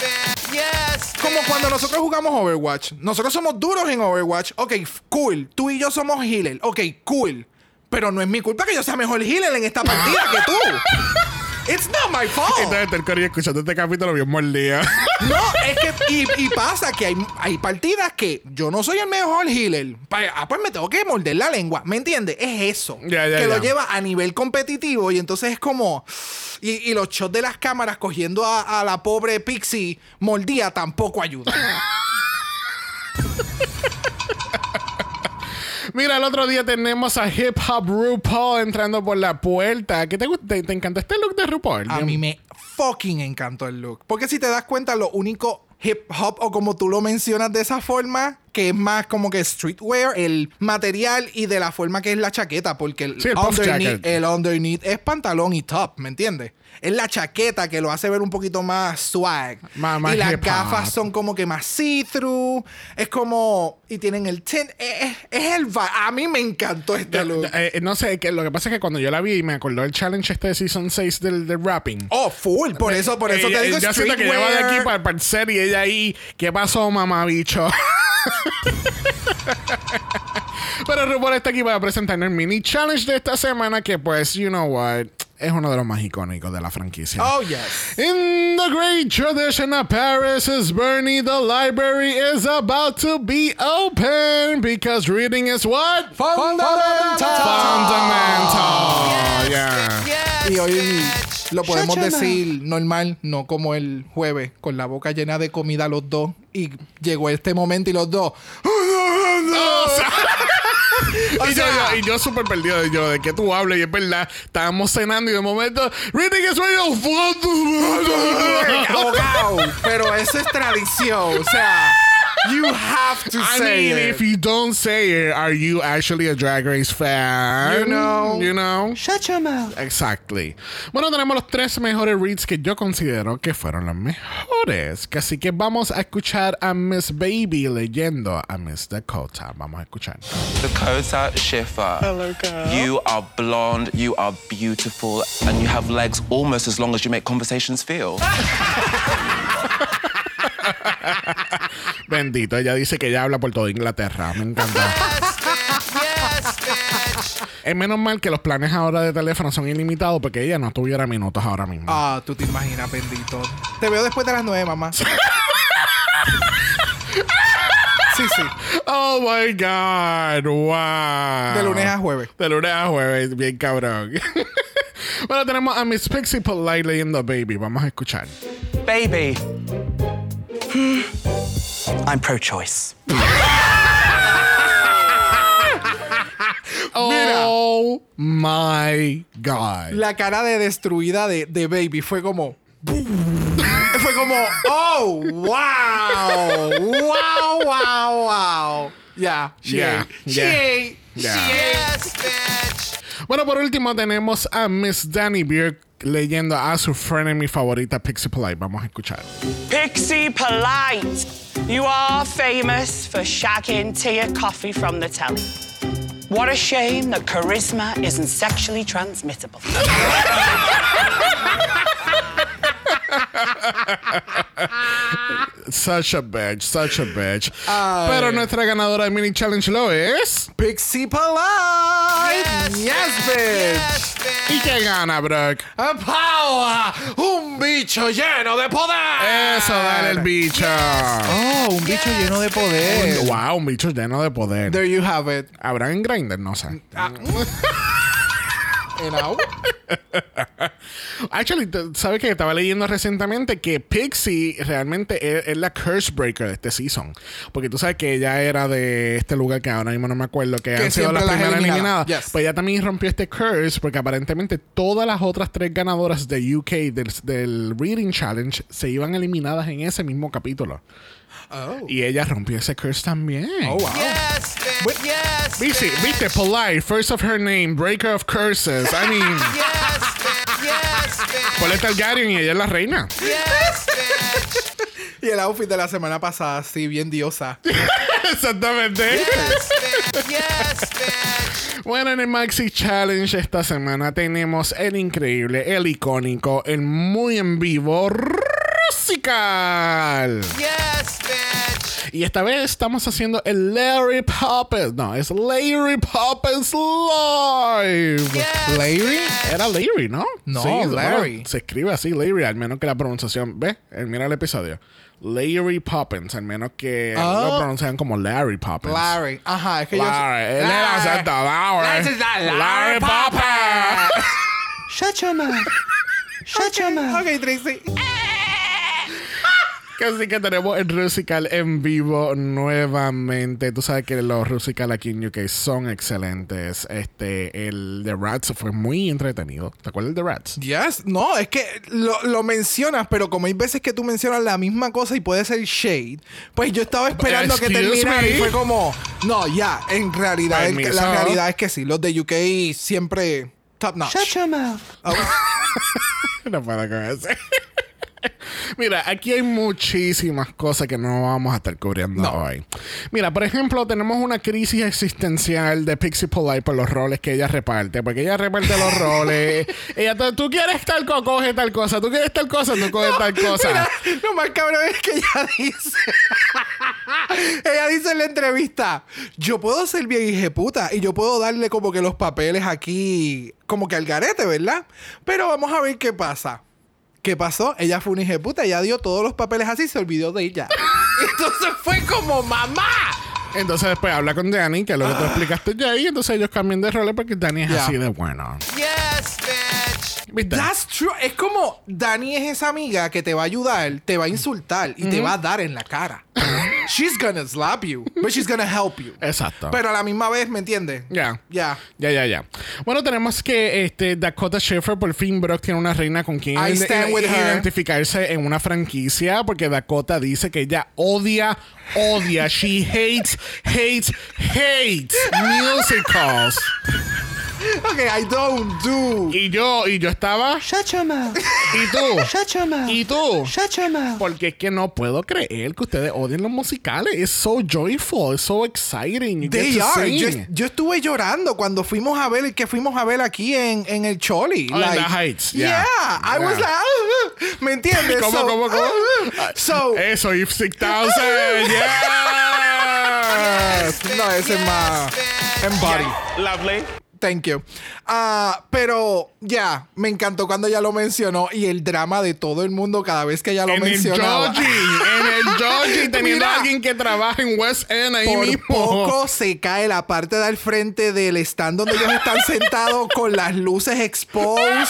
Speaker 3: Yes,
Speaker 2: como cuando nosotros jugamos Overwatch. Nosotros somos duros en Overwatch. Ok, cool. Tú y yo somos healer. Ok, cool. Pero no es mi culpa que yo sea mejor healer en esta partida que tú. [laughs] It's not my fault.
Speaker 1: Entonces el Cory escuchando este capítulo bien mordida. [laughs]
Speaker 2: No, es que. Y, y pasa que hay, hay partidas que yo no soy el mejor healer. Ah, pues me tengo que morder la lengua. ¿Me entiendes? Es eso. Que lo lleva a nivel competitivo y entonces es como. Y, y los shots de las cámaras cogiendo a, a la pobre Pixie mordida tampoco ayuda. [laughs]
Speaker 1: Mira, el otro día tenemos a Hip Hop RuPaul entrando por la puerta. ¿Qué te gusta? ¿Te, te encanta este look de RuPaul?
Speaker 2: A mí me fucking encantó el look. Porque si te das cuenta, lo único hip hop o como tú lo mencionas de esa forma, que es más como que streetwear, el material y de la forma que es la chaqueta, porque el,
Speaker 1: Sí, el
Speaker 2: underneath, el underneath es pantalón y top, ¿me entiendes? Es la chaqueta que lo hace ver un poquito más swag.
Speaker 1: Más- más
Speaker 2: y las gafas son como que más see-through. Es como... Y tienen el tint. Es, es el... A mí me encantó este look.
Speaker 1: eh, no sé, que lo que pasa es que cuando yo la vi me acordó el challenge este de Season 6 del, del rapping.
Speaker 2: Oh, full. Por eso, por eso te digo
Speaker 1: Yo siento que ella va de aquí para, para el set y ella ahí. ¿Qué pasó, mamá bicho? [laughs] [laughs] Pero RuPaul está aquí para presentarnos el mini challenge de esta semana que pues, you know what, es uno de los más icónicos de la franquicia.
Speaker 2: Oh, yes.
Speaker 1: In the great tradition of Paris is Bernie, the library is about to be open because reading is what? Fundamental. Yeah.
Speaker 3: yes,
Speaker 2: Y hoy
Speaker 3: bitch.
Speaker 2: lo podemos decir normal, no como el jueves, con la boca llena de comida los dos. Y llegó este momento y los dos.
Speaker 1: O sea, [laughs]
Speaker 2: O
Speaker 1: y, yo,
Speaker 2: sea-
Speaker 1: yo- y yo súper perdido yo de qué tú hablas y es verdad estábamos cenando y de momento reading is radio.
Speaker 2: Pero eso es tradición. O sea, you have to
Speaker 1: I
Speaker 2: say
Speaker 1: mean,
Speaker 2: it.
Speaker 1: if you don't say it, are you actually a Drag Race fan?
Speaker 2: You know.
Speaker 1: You know?
Speaker 3: Shut your mouth.
Speaker 1: Exactly. Bueno, tenemos los tres mejores reads que yo considero que fueron los mejores. Que así que vamos a escuchar a Miss Baby leyendo a Miss Dakota. Vamos a escuchar.
Speaker 5: Dakota Schiffer. Hello, girl. You are blonde, you are beautiful, and you have legs almost as long as you make conversations feel. [laughs]
Speaker 1: Bendito, ella dice que ella habla por toda Inglaterra. Me encanta.
Speaker 3: Yes, bitch.
Speaker 1: Es menos mal que los planes ahora de teléfono son ilimitados porque ella no tuviera minutos ahora mismo.
Speaker 2: Ah, tú te imaginas, bendito. Te veo después de las nueve, mamá. sí, sí.
Speaker 1: Oh my God. Wow.
Speaker 2: De lunes a jueves.
Speaker 1: De lunes a jueves. Bien cabrón. [laughs] bueno, tenemos a Miss Pixie Polite leyendo Baby. Vamos a escuchar.
Speaker 3: Baby. I'm pro choice. [laughs]
Speaker 1: Oh my God.
Speaker 2: La cara de destruida de, de Baby fue como. [laughs] fue como. ¡Oh! ¡Wow! ¡Wow! ¡Wow! ¡Wow!
Speaker 1: Yeah,
Speaker 2: Yeah.
Speaker 1: yeah. Yeah.
Speaker 3: Yes, bitch.
Speaker 1: Bueno, por último tenemos a Miss Danny Beer leyendo a su frenemy favorita Pixie Polite. Vamos a escuchar.
Speaker 6: Pixie Polite, you are famous for shagging tea or coffee from the telly. What a shame that charisma isn't sexually transmittable.
Speaker 1: Such a bitch, such a bitch. Pero nuestra ganadora de Mini Challenge lo es.
Speaker 2: Pixie Polite. Yes, bitch.
Speaker 3: Yes, bitch.
Speaker 1: ¿Y qué gana, Brock?
Speaker 2: A power. Un bicho lleno de poder.
Speaker 1: Eso, dale el bicho.
Speaker 2: Oh, un bicho lleno de poder.
Speaker 1: Wow, un bicho lleno de poder.
Speaker 2: There you have it.
Speaker 1: ¿Habrá en Grindr? No sé. [laughs]
Speaker 2: Know? [laughs]
Speaker 1: Actually, ¿sabes qué? Estaba leyendo recientemente que Pixie realmente es, es la curse breaker de este season. Porque tú sabes que ella era de este lugar que ahora mismo no me acuerdo, que,
Speaker 2: Que
Speaker 1: han sido las
Speaker 2: las
Speaker 1: primeras
Speaker 2: eliminadas.
Speaker 1: eliminadas.
Speaker 2: Yes.
Speaker 1: Pues ella también rompió este curse porque aparentemente todas las otras tres ganadoras de UK del, del Reading Challenge se iban eliminadas en ese mismo capítulo.
Speaker 2: Oh.
Speaker 1: Y ella rompió ese curse también.
Speaker 2: Oh, wow.
Speaker 3: Yes, bitch. Yes,
Speaker 1: Viste, viste, polite, first of her name, breaker of curses. I mean, [laughs]
Speaker 3: yes, bitch. Yes, bitch.
Speaker 1: Targaryen y ella es la reina.
Speaker 3: Yes, bitch.
Speaker 2: Y el outfit de la semana pasada, sí, bien diosa. [laughs]
Speaker 1: Exactamente.
Speaker 3: Yes, bitch. Yes, bitch.
Speaker 1: Bueno, en el Maxi Challenge esta semana tenemos el increíble, el icónico, el muy en vivo Rusical.
Speaker 3: Yes, bitch.
Speaker 1: Y esta vez estamos haciendo el Larry Poppins. No, es Larry Poppins Live.
Speaker 3: Yes,
Speaker 2: Larry?
Speaker 1: Era Larry, ¿no?
Speaker 2: No,
Speaker 1: bueno,
Speaker 2: Larry.
Speaker 1: se escribe así, Larry, al menos que la pronunciación. ¿Ves? Eh, Mira el episodio. Larry Poppins, al menos que
Speaker 2: Oh.
Speaker 1: lo pronuncian como Larry Poppins.
Speaker 2: Larry. Ajá, es que yo.
Speaker 1: Larry. Él era acento, Larry.
Speaker 2: Larry,
Speaker 1: Larry Poppins. [laughs]
Speaker 2: Shut your mouth. Shut your mouth. Ok, Tracy.
Speaker 1: Que Así que tenemos el Rusical en vivo nuevamente. Tú sabes que los Rusical aquí en UK son excelentes. Este, el de Rats fue muy entretenido. ¿Te acuerdas del de Rats?
Speaker 2: Yes, no, es que lo, lo mencionas, pero como hay veces que tú mencionas la misma cosa y puede ser shade, pues yo estaba esperando que
Speaker 1: Excuse
Speaker 2: terminara y fue como, no, ya, en realidad, el- la realidad es que sí, los de UK siempre top notch. [laughs]
Speaker 1: No puedo con eso. [laughs] Mira, aquí hay muchísimas cosas que no vamos a estar cubriendo
Speaker 2: No.
Speaker 1: hoy. Mira, por ejemplo, tenemos una crisis existencial de Pixie Polite por los roles que ella reparte. Porque ella reparte los roles. [laughs] ella, tú quieres tal cosa, coge tal cosa. Tú quieres tal cosa, tú coges tal cosa.
Speaker 2: Mira, lo más cabrón es que ella dice. [laughs] ella dice en la entrevista: Yo puedo ser bien hijeputa y yo puedo darle como que los papeles aquí, como que al garete, ¿verdad? Pero vamos a ver qué pasa. ¿Qué pasó? Ella fue una hijeputa, ella dio todos los papeles así y se olvidó de ella. [laughs] Entonces fue como mamá.
Speaker 1: Entonces después habla con Danny, que es lo que tú explicaste ya. Y entonces ellos cambian de roles porque Danny es así de bueno.
Speaker 3: Yes, bitch.
Speaker 1: ¿Viste?
Speaker 2: That's true. Es como Dani es esa amiga que te va a ayudar, te va a insultar y te va a dar en la cara. [laughs] she's gonna slap you, but she's gonna help you.
Speaker 1: Exacto.
Speaker 2: Pero a la misma vez, ¿me entiendes?
Speaker 1: Ya.
Speaker 2: Ya.
Speaker 1: Ya, ya, ya. Bueno, tenemos que este, Dakota Schiffer, por fin Brock tiene una reina con quien
Speaker 2: I stand with her.
Speaker 1: identificarse en una franquicia, porque Dakota dice que ella odia, odia, she hates, hates, hates musicals.
Speaker 2: Ok, I don't do.
Speaker 1: Y yo, y yo estaba,
Speaker 2: Shut your mouth.
Speaker 1: y tú,
Speaker 2: Shut your mouth.
Speaker 1: y tú.
Speaker 2: Shut your mouth.
Speaker 1: Porque es que no puedo creer que ustedes odien los musicales. Es so joyful, it's so exciting. You
Speaker 2: They are. Yo, yo estuve llorando cuando fuimos a ver que fuimos a ver aquí en, en el Choli.
Speaker 1: Oh, in the Heights, yeah.
Speaker 2: Yeah. I was
Speaker 1: Yeah.
Speaker 2: like, "Ah, ah". ¿me entiendes? [laughs]
Speaker 1: ¿Cómo,
Speaker 2: So,
Speaker 1: cómo, cómo?
Speaker 2: ah, So,
Speaker 1: Eso, If 6000. [laughs] yes.
Speaker 2: no, ese es más. En body.
Speaker 6: Lovely.
Speaker 2: Thank you. Ah, pero ya, me encantó cuando ella lo mencionó y el drama de todo el mundo cada vez que ella lo
Speaker 1: En
Speaker 2: mencionaba.
Speaker 1: El Georgie, [laughs] teniendo
Speaker 2: Mira.
Speaker 1: a alguien que trabaja en West End ahí
Speaker 2: Por
Speaker 1: mismo.
Speaker 2: poco se cae la parte del frente del stand donde ellos están [laughs] sentados con las luces exposed.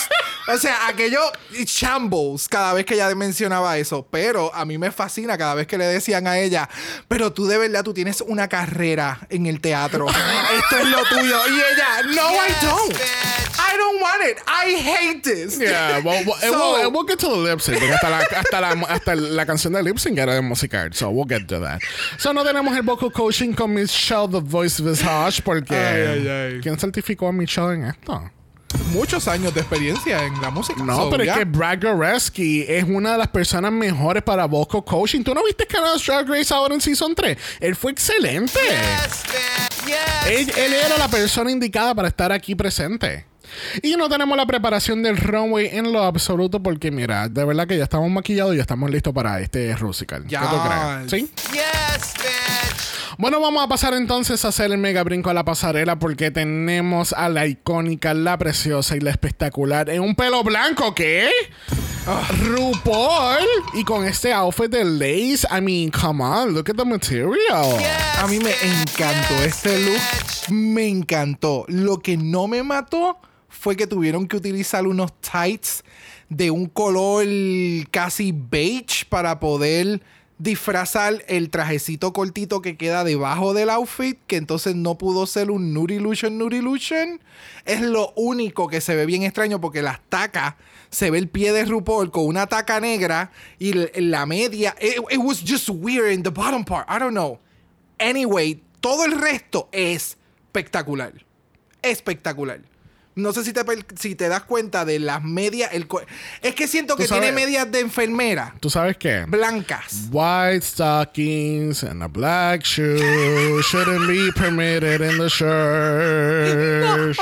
Speaker 2: O sea, aquello shambles cada vez que ella mencionaba eso. Pero a mí me fascina cada vez que le decían a ella, pero tú de verdad, tú tienes una carrera en el teatro. Esto es lo tuyo. Y ella, no, I
Speaker 3: Yes,
Speaker 2: don't.
Speaker 3: bitch.
Speaker 2: I don't want it. I hate this.
Speaker 1: Yeah, well, well,
Speaker 2: So-
Speaker 1: we'll, we'll get to the lip sync, hasta la, hasta la, hasta la canción de lip sync era so we'll get to that. So no tenemos el vocal coaching con Michelle The Voice Visage, porque
Speaker 2: Ay, ay, ay.
Speaker 1: ¿quién certificó a Michelle en esto?
Speaker 2: Muchos años de experiencia en la música.
Speaker 1: No,
Speaker 2: So,
Speaker 1: pero
Speaker 2: ya.
Speaker 1: es que Brad Goreski es una de las personas mejores para vocal coaching. ¿Tú no viste Canada's Drag Race ahora en Season 3? Él fue excelente.
Speaker 3: Yes. Yes.
Speaker 1: Él, él era la persona indicada para estar aquí presente. Y no tenemos la preparación del runway en lo absoluto porque, mira, de verdad que ya estamos maquillados y ya estamos listos para este Rusical. ¿Qué tú crees?
Speaker 2: Yes.
Speaker 1: ¿Sí?
Speaker 3: Yes, bitch.
Speaker 1: Bueno, vamos a pasar entonces a hacer el mega brinco a la pasarela porque tenemos a la icónica, la preciosa y la espectacular en un pelo blanco, ¿qué? RuPaul y con este outfit de lace. I mean, come on, look at the material.
Speaker 3: Yes,
Speaker 2: A mí me encantó
Speaker 3: Yes,
Speaker 2: este look.
Speaker 3: bitch.
Speaker 2: Me encantó. Lo que no me mató fue que tuvieron que utilizar unos tights de un color casi beige para poder disfrazar el trajecito cortito que queda debajo del outfit, que entonces no pudo ser un nude illusion. Es lo único que se ve bien extraño porque las tacas, se ve el pie de RuPaul con una taca negra y la media. It was just weird in the bottom part. I don't know. Anyway, todo el resto es espectacular. Espectacular. No sé si te, si te das cuenta de las medias. El es que siento que
Speaker 1: sabes-
Speaker 2: tiene medias de enfermera.
Speaker 1: ¿Tú sabes qué?
Speaker 2: Blancas.
Speaker 1: White stockings and a black shoe shouldn't be permitted in the church.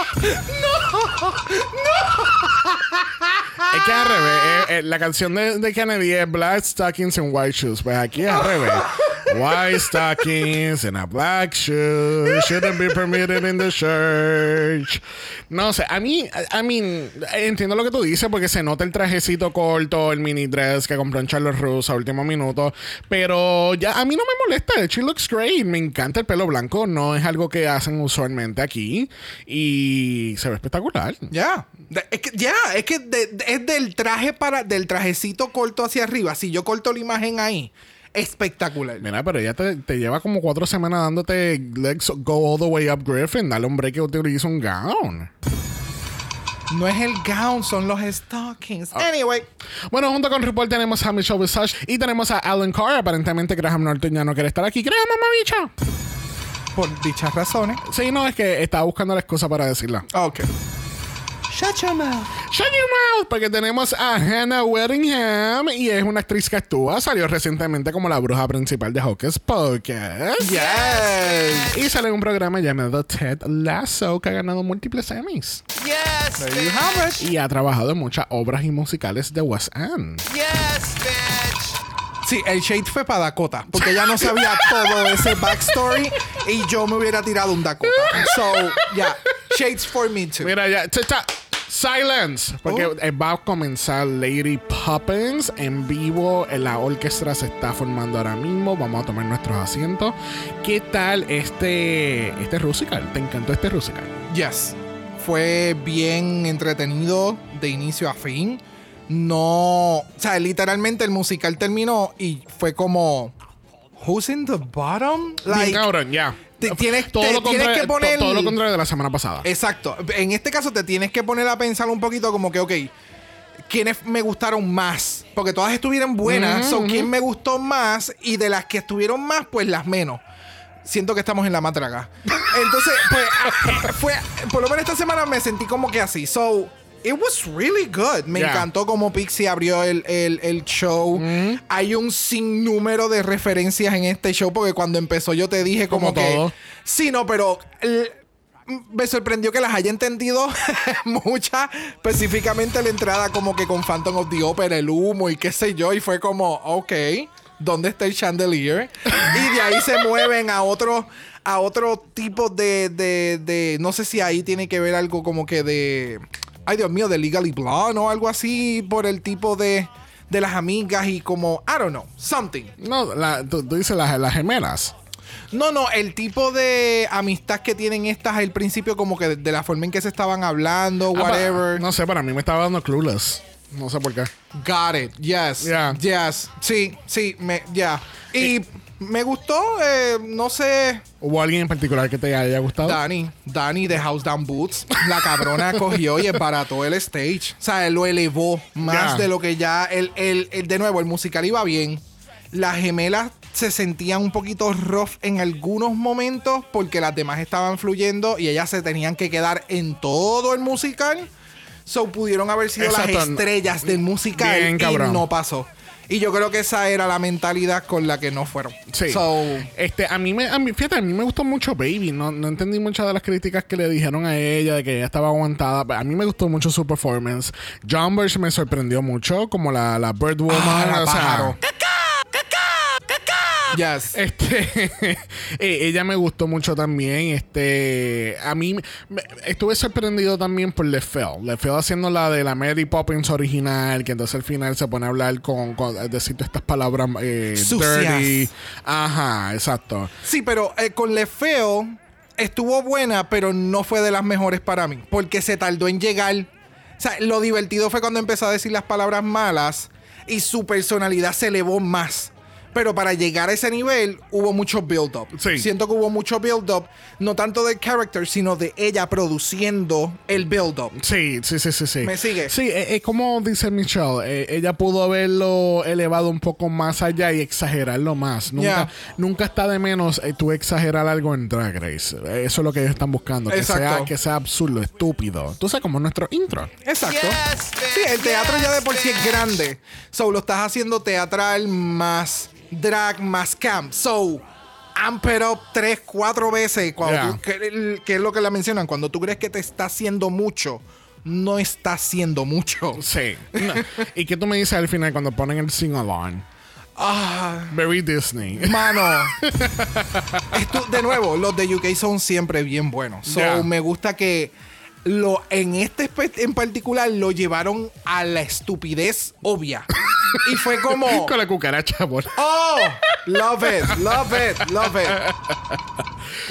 Speaker 1: Es que al revés. eh, eh, la canción de, de Kennedy es Black Stockings and White Shoes. Pues aquí es al revés. White stockings and a black shoe shouldn't be permitted in the church. No sé, a mí, I mean, entiendo lo que tú dices porque se nota el trajecito corto, el mini dress que compró en Charles Russe a último minuto. Pero ya a mí no me molesta. She looks great. Me encanta el pelo blanco. No es algo que hacen usualmente aquí. Y se ve espectacular.
Speaker 2: Ya. De- Es que, ya, es que es del traje para, del trajecito corto hacia arriba. Si yo corto la imagen ahí, espectacular.
Speaker 1: Mira, pero ella te, te lleva como cuatro semanas dándote Let's Go All the Way Up Griffin. Dale un break que utiliza un gown.
Speaker 2: No es el gown, son los stockings.
Speaker 1: Ah.
Speaker 2: Anyway.
Speaker 1: Bueno, junto con RuPaul tenemos a Michelle Visage y tenemos a Alan Carr. Aparentemente Graham Norton ya no quiere estar aquí. Graham, mamabicha.
Speaker 2: Por dichas razones.
Speaker 1: Sí, no, es que estaba buscando la excusa para decirla.
Speaker 2: Ok. Shut your mouth.
Speaker 1: Shut your mouth, porque tenemos a Hannah Weddingham y es una actriz que actúa. Salió recientemente como la bruja principal de Hocus Pocus.
Speaker 2: Yes.
Speaker 1: Y sale en un programa llamado Ted Lasso que ha ganado múltiples Emmys.
Speaker 3: Yes,
Speaker 2: There you have it.
Speaker 1: Y ha trabajado en muchas obras y musicales de West End.
Speaker 3: Yes, bitch.
Speaker 2: Sí, el shade fue para Dakota. Porque ella no sabía [laughs] todo ese backstory. Y yo me hubiera tirado un Dakota. So, yeah. Shades for me too.
Speaker 1: Mira, ya, cha, cha, silence. Porque
Speaker 2: Oh.
Speaker 1: eh, va a comenzar Lady Poppins en vivo. Eh, La orquesta se está formando ahora mismo. Vamos a tomar nuestros asientos. ¿Qué tal este, este musical? ¿Te encantó este musical?
Speaker 2: Yes. Fue bien entretenido de inicio a fin. No. O sea, literalmente el musical terminó y fue como. Who's in the bottom?
Speaker 1: Bien,
Speaker 2: Like,
Speaker 1: cabrón, ya.
Speaker 2: te tienes-
Speaker 1: todo,
Speaker 2: te
Speaker 1: lo
Speaker 2: tienes que poner-
Speaker 1: to- todo lo contrario de la semana pasada.
Speaker 2: Exacto. En este caso te tienes que poner a pensar un poquito como que, ok, ¿quiénes me gustaron más? Porque todas estuvieron buenas. so, ¿quién me gustó más? Y de las que estuvieron más, pues las menos. Siento que estamos en la matraga. [laughs] Entonces, pues, ah, fue, por lo menos esta semana me sentí como que así. So, it was really good. Me
Speaker 1: Yeah.
Speaker 2: encantó como Pixie abrió el, el- el show. Hay un sinnúmero de referencias en este show porque cuando empezó yo te dije como,
Speaker 1: Como
Speaker 2: que...
Speaker 1: todo.
Speaker 2: Sí, no, pero... me sorprendió que las haya entendido [laughs] muchas, específicamente la entrada como que con Phantom of the Opera, el humo y qué sé yo, y fue como, ok, ¿dónde está el chandelier? [laughs] Y de ahí se mueven a otros a otro tipo de, de, de- No sé si ahí tiene que ver algo como que de. Ay, Dios mío, de Legally Blonde o algo así por el tipo de. De las amigas y como. I don't know. Something.
Speaker 1: No, la- tú, tú dices las, las gemelas.
Speaker 2: No, no, el tipo de amistad que tienen estas al principio, como que de, de la forma en que se estaban hablando,
Speaker 1: Ah,
Speaker 2: whatever.
Speaker 1: no sé, para mí me estaba dando clueless. No sé por qué.
Speaker 2: Got it. Yes.
Speaker 1: Yeah.
Speaker 2: Yes. Sí, sí, me, ya. Y me gustó, eh, no sé,
Speaker 1: ¿Hubo alguien en particular que te haya gustado?
Speaker 2: Dani, Dani de House Down Boots. La cabrona cogió y esbarató el stage. O sea, él lo elevó más
Speaker 1: Yeah.
Speaker 2: de lo que ya. El, el- el- de nuevo, el musical iba bien. Las gemelas se sentían un poquito rough en algunos momentos porque las demás estaban fluyendo y ellas se tenían que quedar en todo el musical. So pudieron haber sido
Speaker 1: Exacto.
Speaker 2: las estrellas del musical
Speaker 1: Bien,
Speaker 2: y no pasó. Y yo creo que esa era la mentalidad con la que no fueron.
Speaker 1: Sí.
Speaker 2: So,
Speaker 1: este, a mí me, a mí, fíjate, a mí me gustó mucho Baby. No, no entendí muchas de las críticas que le dijeron a ella de que ella estaba aguantada. pero A mí me gustó mucho su performance. John Birch me sorprendió mucho, como la, la Bird Woman.
Speaker 2: Ah, la
Speaker 1: o sea,
Speaker 2: pájaro. Yes. [laughs]
Speaker 1: Este, [laughs] eh, ella me gustó mucho también. Este, a mí me- estuve sorprendido también por LeFell. LeFell haciendo la de la Mary Poppins original, que entonces al final se pone a hablar con, con decir todas estas palabras eh,
Speaker 2: Sucias.
Speaker 1: dirty. Ajá, exacto.
Speaker 2: Sí, pero eh, con Le Feo estuvo buena, pero no fue de las mejores para mí. Porque se tardó en llegar. O sea, lo divertido fue cuando empezó a decir las palabras malas y su personalidad se elevó más. Pero para llegar a ese nivel hubo mucho build-up.
Speaker 1: Sí.
Speaker 2: Siento que hubo mucho build-up, no tanto del character, sino de ella produciendo el build-up.
Speaker 1: Sí, sí, sí, sí, sí.
Speaker 2: ¿Me sigue?
Speaker 1: Sí, es como dice Michelle, eh, ella pudo haberlo elevado un poco más allá y exagerarlo más. Nunca,
Speaker 2: Yeah.
Speaker 1: nunca está de menos eh, tú exagerar algo en Drag Race. Eh, Eso es lo que ellos están buscando. Que sea, que sea absurdo, estúpido. Tú sabes, como nuestro intro.
Speaker 2: Exacto.
Speaker 3: Yes,
Speaker 2: sí, el teatro ya de por sí es grande. So, lo estás haciendo teatral más drag más camp. So, amp it up tres, cuatro veces. Cuando
Speaker 1: Yeah.
Speaker 2: tú- que, que es lo que la mencionan. Cuando tú crees que te está haciendo mucho, no está haciendo mucho.
Speaker 1: Sí. No. ¿Y qué tú me dices al final cuando ponen el sing-along?
Speaker 2: Ah,
Speaker 1: Very Disney.
Speaker 2: mano. [laughs] Esto, de nuevo, los de UK son siempre bien buenos. So,
Speaker 1: Yeah.
Speaker 2: me gusta que lo, en este en particular lo llevaron a la estupidez obvia. y fue como. [laughs]
Speaker 1: Con la cucaracha. por-
Speaker 2: Oh, love it, love it, love it.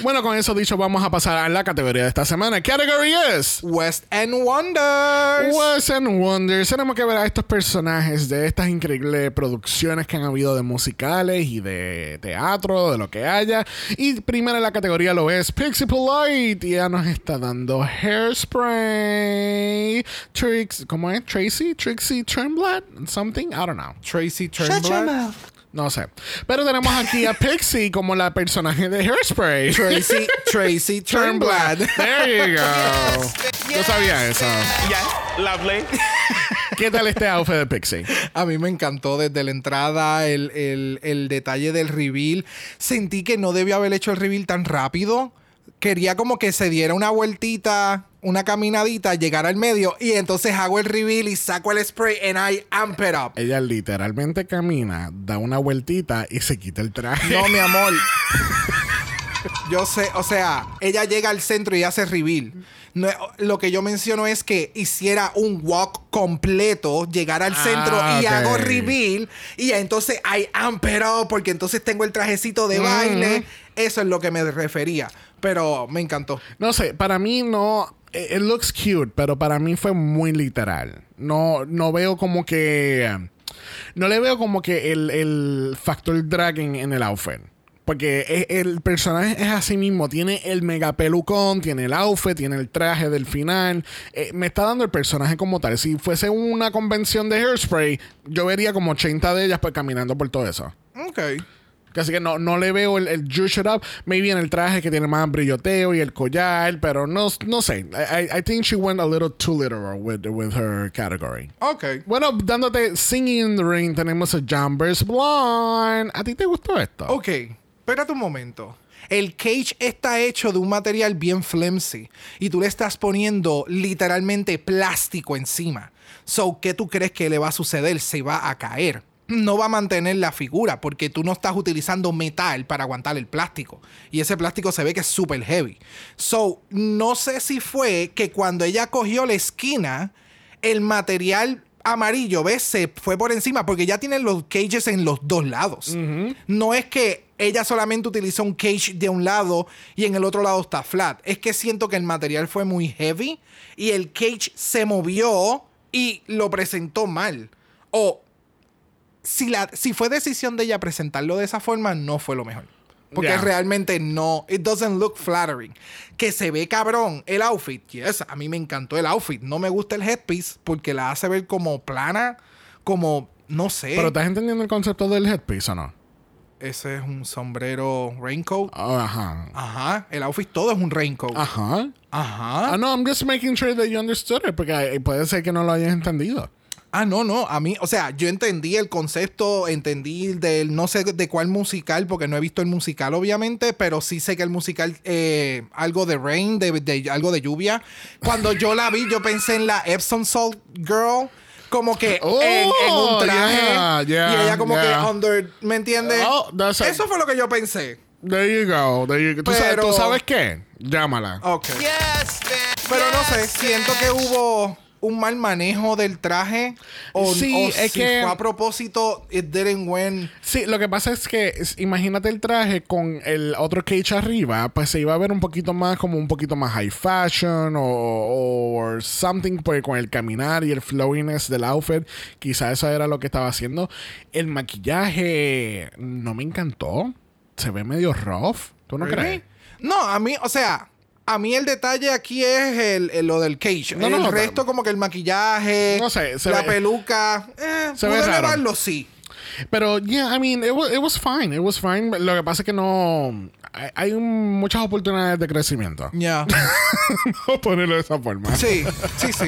Speaker 1: Bueno, con eso dicho, vamos a pasar a la categoría de esta semana. Category es...
Speaker 2: West End Wonders.
Speaker 1: Wes and Wonders. Tenemos que ver a estos personajes de estas increíbles producciones que han habido de musicales y de teatro, de lo que haya. Y primero en la categoría lo es Pixie Polite. Y ya nos está dando Hairspray. Trix, ¿Cómo es? Tracy? Trixie Turnblad? Something? I don't know.
Speaker 2: Tracy Turnblad.
Speaker 1: No sé. Pero tenemos aquí a Pixie como la personaje de Hairspray.
Speaker 2: Tracy, Tracy [laughs] Turnblad.
Speaker 1: There you go. Yo sabía eso.
Speaker 6: Yes, lovely. [laughs]
Speaker 1: ¿Qué tal este outfit de Pixie?
Speaker 2: A mí me encantó desde la entrada el, el- el detalle del reveal. Sentí que no debió haber hecho el reveal tan rápido. Quería como que se diera una vueltita, una caminadita, llegar al medio y entonces hago el reveal y saco el spray and I amp it up.
Speaker 1: Ella literalmente camina, da una vueltita y se quita el traje.
Speaker 2: No, mi amor. [laughs] Yo sé, o sea, ella llega al centro y hace reveal. No, lo que yo menciono es que hiciera un walk completo, llegar al
Speaker 1: Ah,
Speaker 2: centro y
Speaker 1: ok.
Speaker 2: hago reveal. Y entonces I amp it up porque entonces tengo el trajecito de baile. Eso es lo que me refería. Pero me encantó.
Speaker 1: No sé, para mí no. It it looks cute, pero para mí fue muy literal. No, no veo como que. No le veo como que el, el factor drag en, en el outfit. Porque es- el personaje es así mismo. Tiene el mega pelucón, tiene el outfit, tiene el traje del final. Eh, me está dando el personaje como tal. Si fuese una convención de hairspray, yo vería como 80 de ellas pues caminando por todo eso.
Speaker 2: Ok.
Speaker 1: Así que no, no le veo el, el juice it up. Maybe en el traje que tiene más brilloteo y el collar, pero no, no sé. I, I- think she went a little too literal with, with her category.
Speaker 2: Ok.
Speaker 1: Bueno, dándote Singing in the Rain, tenemos a Jumbers Blonde. ¿A ti te gustó esto?
Speaker 2: Ok, espérate un momento. El cage está hecho de un material bien flimsy y tú le estás poniendo literalmente plástico encima. So, ¿qué tú crees que le va a suceder? Se va a caer. No va a mantener la figura porque tú no estás utilizando metal para aguantar el plástico. Y ese plástico se ve que es súper heavy. So, no sé si fue que cuando ella cogió la esquina, el material amarillo, ¿ves? Se fue por encima porque ya tienen los cages en los dos lados. No es que ella solamente utilizó un cage de un lado y en el otro lado está flat. Es que siento que el material fue muy heavy y el cage se movió y lo presentó mal. O si, la, si fue decisión de ella presentarlo de esa forma, no fue lo mejor. Porque realmente no, it doesn't look flattering. Que se ve cabrón el outfit. Yes, a mí me encantó el outfit. No me gusta el headpiece porque la hace ver como plana, como, no sé.
Speaker 1: Pero ¿estás entendiendo el concepto del headpiece o no?
Speaker 2: Ese es un sombrero raincoat.
Speaker 1: Ajá.
Speaker 2: Ajá, el outfit todo es un raincoat.
Speaker 1: Ajá.
Speaker 2: Ajá.
Speaker 1: Ah, no, I'm just making sure that you understood it, porque eh, puede ser que no lo hayas entendido.
Speaker 2: Ah, no, no. A mí, o sea, yo entendí el concepto, entendí del no sé de cuál musical, porque no he visto el musical, obviamente, pero sí sé que el musical, eh, algo de rain, de, de- algo de lluvia. Cuando yo la vi, yo pensé en la Epsom Salt Girl. Como que
Speaker 1: Oh,
Speaker 2: en, en un traje.
Speaker 1: yeah, yeah,
Speaker 2: y ella como
Speaker 1: yeah.
Speaker 2: que under, ¿me entiendes?
Speaker 1: Oh, that's a-
Speaker 2: Eso fue lo que yo pensé.
Speaker 1: There you go. There you go. ¿Tú, sabes,
Speaker 2: Pero-
Speaker 1: tú sabes qué? Llámala.
Speaker 2: Ok.
Speaker 3: Yes.
Speaker 2: Pero no sé,
Speaker 3: Yes,
Speaker 2: siento que hubo un mal manejo del traje. O,
Speaker 1: Sí,
Speaker 2: o
Speaker 1: es
Speaker 2: si
Speaker 1: que-
Speaker 2: fue a propósito, it didn't win.
Speaker 1: Sí, lo que pasa es que es- imagínate el traje con el otro cage arriba, pues se iba a ver un poquito más como un poquito más high fashion o, o something pues, con el caminar y el flowiness del outfit. Quizá eso era lo que estaba haciendo. El maquillaje no me encantó. Se ve medio rough. ¿Tú no crees?
Speaker 2: No, a mí, o sea, a mí el detalle aquí es el, el- lo del cage.
Speaker 1: No,
Speaker 2: el
Speaker 1: no,
Speaker 2: resto, como que el maquillaje,
Speaker 1: No sé, se
Speaker 2: la
Speaker 1: ve-
Speaker 2: peluca. Eh,
Speaker 1: se
Speaker 2: pude elevarlo, sí.
Speaker 1: Pero, yeah, I mean, it was, it was fine. It was fine. Lo que pasa es que no. Hay, hay un- muchas oportunidades de crecimiento.
Speaker 2: Ya. [laughs]
Speaker 1: Vamos a ponerlo de esa forma.
Speaker 2: Sí, sí, sí.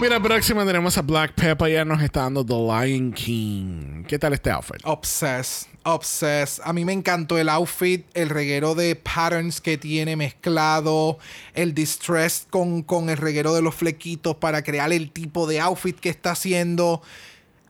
Speaker 1: Mira, próxima tenemos a Black Pepper. Ya nos está dando The Lion King. ¿Qué tal este outfit?
Speaker 2: Obsessed, obsessed. A mí me encantó el outfit, el reguero de patterns que tiene mezclado, el distress con, con el reguero de los flequitos para crear el tipo de outfit que está haciendo.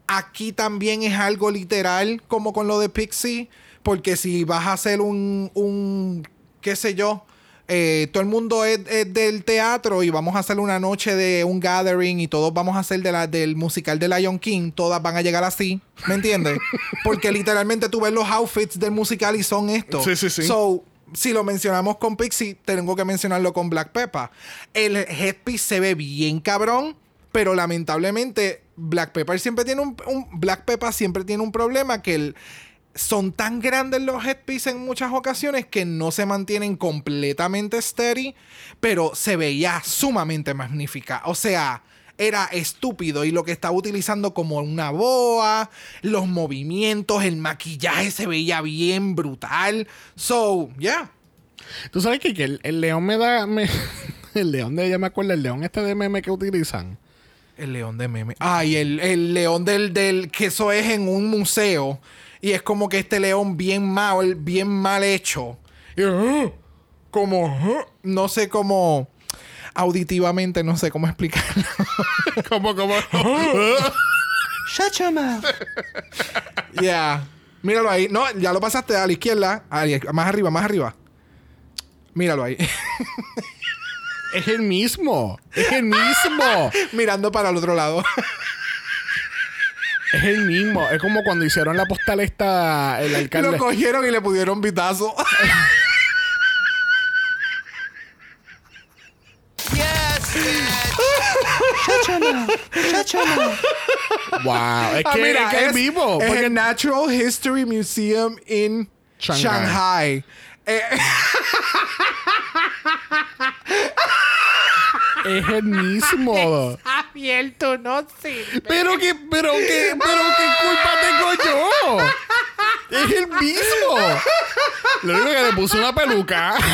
Speaker 2: Aquí también es algo literal, como con lo de Pixie, porque si vas a hacer un, un qué sé yo, eh, todo el mundo es, es del teatro y vamos a hacer una noche de un gathering y todos vamos a hacer de la, del musical de Lion King, todas van a llegar así, ¿me entiendes? [laughs] Porque literalmente tú ves los outfits del musical y son estos.
Speaker 1: Sí, sí, sí.
Speaker 2: So, si lo mencionamos con Pixie, tengo que mencionarlo con Black Pepper. El headpiece se ve bien cabrón, pero lamentablemente Black Pepper siempre tiene un, un- Black Pepper siempre tiene un problema que el- son tan grandes los headpieces en muchas ocasiones que no se mantienen completamente steady, pero se veía sumamente magnífica. O sea, era estúpido y lo que estaba utilizando como una boa, los movimientos, el maquillaje se veía bien brutal. So, yeah.
Speaker 1: Tú sabes que, que el, el león me da. me- [laughs] el león de ella me acuerda, el león este de meme que utilizan.
Speaker 2: El león de meme. Ay, el, el león del, del. que eso es en un museo. Y es como que este león bien mal, bien mal hecho. Y, ah, como. ah, no sé cómo. Auditivamente, no sé cómo explicarlo. [laughs]
Speaker 1: como, como.
Speaker 3: Shut your mouth.
Speaker 2: Ya. Míralo ahí. No, ya lo pasaste a la izquierda. Ahí, más arriba, más arriba. Míralo ahí.
Speaker 1: es el mismo. Es el mismo. [laughs]
Speaker 2: Mirando para el otro lado.
Speaker 1: Es el mismo. Es como cuando hicieron la postal esta. El alcalde.
Speaker 2: Lo cogieron y le pudieron
Speaker 3: mouth. Shut your mouth.
Speaker 1: Wow. Es que,
Speaker 2: Ah, mira,
Speaker 1: es que es el mismo.
Speaker 2: Es
Speaker 1: porque-
Speaker 2: el Natural History Museum in
Speaker 1: Shanghai.
Speaker 2: Shanghai. Eh, [laughs]
Speaker 1: Es el mismo. [laughs]
Speaker 2: abierto, no sirve.
Speaker 1: Pero que, pero que, pero qué culpa tengo yo. Es el mismo. Lo único que le puse una peluca. [laughs]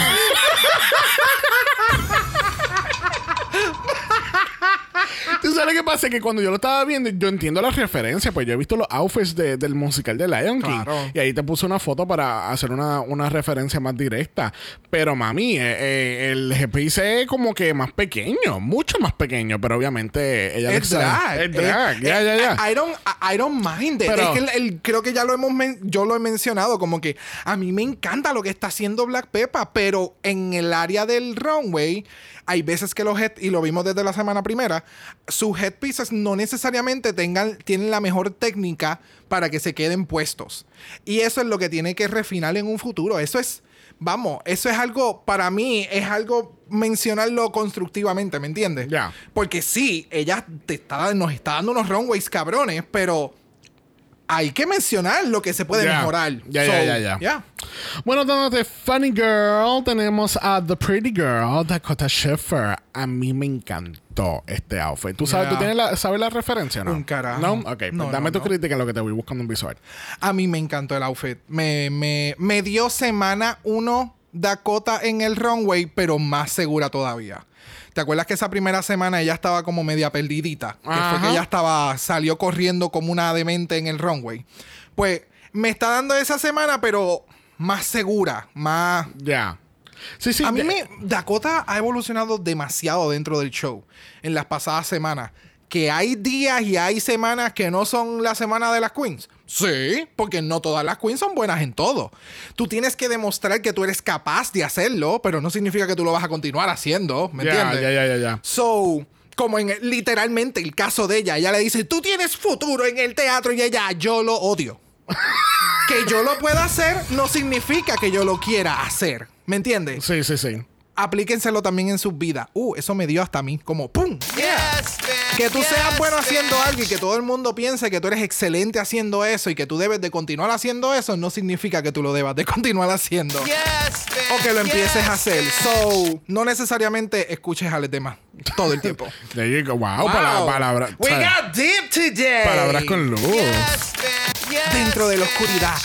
Speaker 1: Tú sabes lo que pasa? Que cuando yo lo estaba viendo, yo entiendo la referencia, pues yo he visto los outfits de- del musical de Lion King.
Speaker 2: Claro.
Speaker 1: Y ahí te puse una foto para hacer una, una referencia más directa. Pero mami, eh, eh, el GPS es como que más pequeño, mucho más pequeño, pero obviamente ella
Speaker 2: Es drag.
Speaker 1: Es drag, ya, ya, ya.
Speaker 2: I don't, I don't mind it.
Speaker 1: Pero-
Speaker 2: es que el- el- creo que ya lo hemos men- yo lo he mencionado, como que a mí me encanta lo que está haciendo Black Peppa, pero en el área del runway hay veces que los head, y lo vimos desde la semana primera, sus headpieces no necesariamente tengan, tienen la mejor técnica para que se queden puestos. Y eso es lo que tiene que refinar en un futuro. Eso es, vamos, eso es algo, para mí, es algo mencionarlo constructivamente, ¿me entiendes?
Speaker 1: Ya.
Speaker 2: Porque sí, ella te está, nos está dando unos runways cabrones, pero hay que mencionar lo que se puede mejorar.
Speaker 1: Ya, ya, ya, ya. Bueno, de Funny Girl tenemos a The Pretty Girl, Dakota Schiffer. A mí me encantó este outfit. ¿Tú sabes. ¿tú tienes la, sabes la referencia o no?
Speaker 2: Un carajo.
Speaker 1: ¿No? Ok, pues
Speaker 2: No,
Speaker 1: dame
Speaker 2: no,
Speaker 1: tu
Speaker 2: no.
Speaker 1: crítica en lo que te voy buscando un visual.
Speaker 2: A mí me encantó el outfit. Me, me, me dio semana uno Dakota en el runway, pero más segura todavía. ¿Te acuerdas que esa primera semana ella estaba como media perdidita? Que fue que ella estaba, salió corriendo como una demente en el runway. Pues me está dando esa semana, pero más segura, más...
Speaker 1: Ya. Sí, sí.
Speaker 2: a mí me, Dakota ha evolucionado demasiado dentro del show en las pasadas semanas. Que hay días y hay semanas que no son la semana de las queens. Sí, porque no todas las queens son buenas en todo. Tú tienes que demostrar que tú eres capaz de hacerlo, pero no significa que tú lo vas a continuar haciendo. ¿Me entiendes?
Speaker 1: ya, ya, ya, ya.
Speaker 2: So, como en literalmente el caso de ella, ella le dice, tú tienes futuro en el teatro y ella, yo lo odio. [laughs] que yo lo pueda hacer no significa que yo lo quiera hacer. ¿Me entiendes?
Speaker 1: Sí, sí, sí.
Speaker 2: Aplíquenselo también en sus vidas. Uh, eso me dio hasta a mí como ¡pum!
Speaker 3: Yes, bitch.
Speaker 2: Que tú
Speaker 3: Yes,
Speaker 2: seas bueno
Speaker 3: bitch.
Speaker 2: haciendo algo y que todo el mundo piense que tú eres excelente haciendo eso y que tú debes de continuar haciendo eso, no significa que tú lo debas de [laughs] continuar haciendo.
Speaker 3: Yes, bitch.
Speaker 2: O que lo empieces a hacer. So, no necesariamente escuches a los demás todo el tiempo.
Speaker 1: There you go. Wow,
Speaker 2: Wow.
Speaker 1: pala- palabra-
Speaker 2: We
Speaker 1: ¿sabes?
Speaker 2: got deep today.
Speaker 1: palabras con luz.
Speaker 3: Yes, bitch. Yes.
Speaker 2: Dentro de la oscuridad.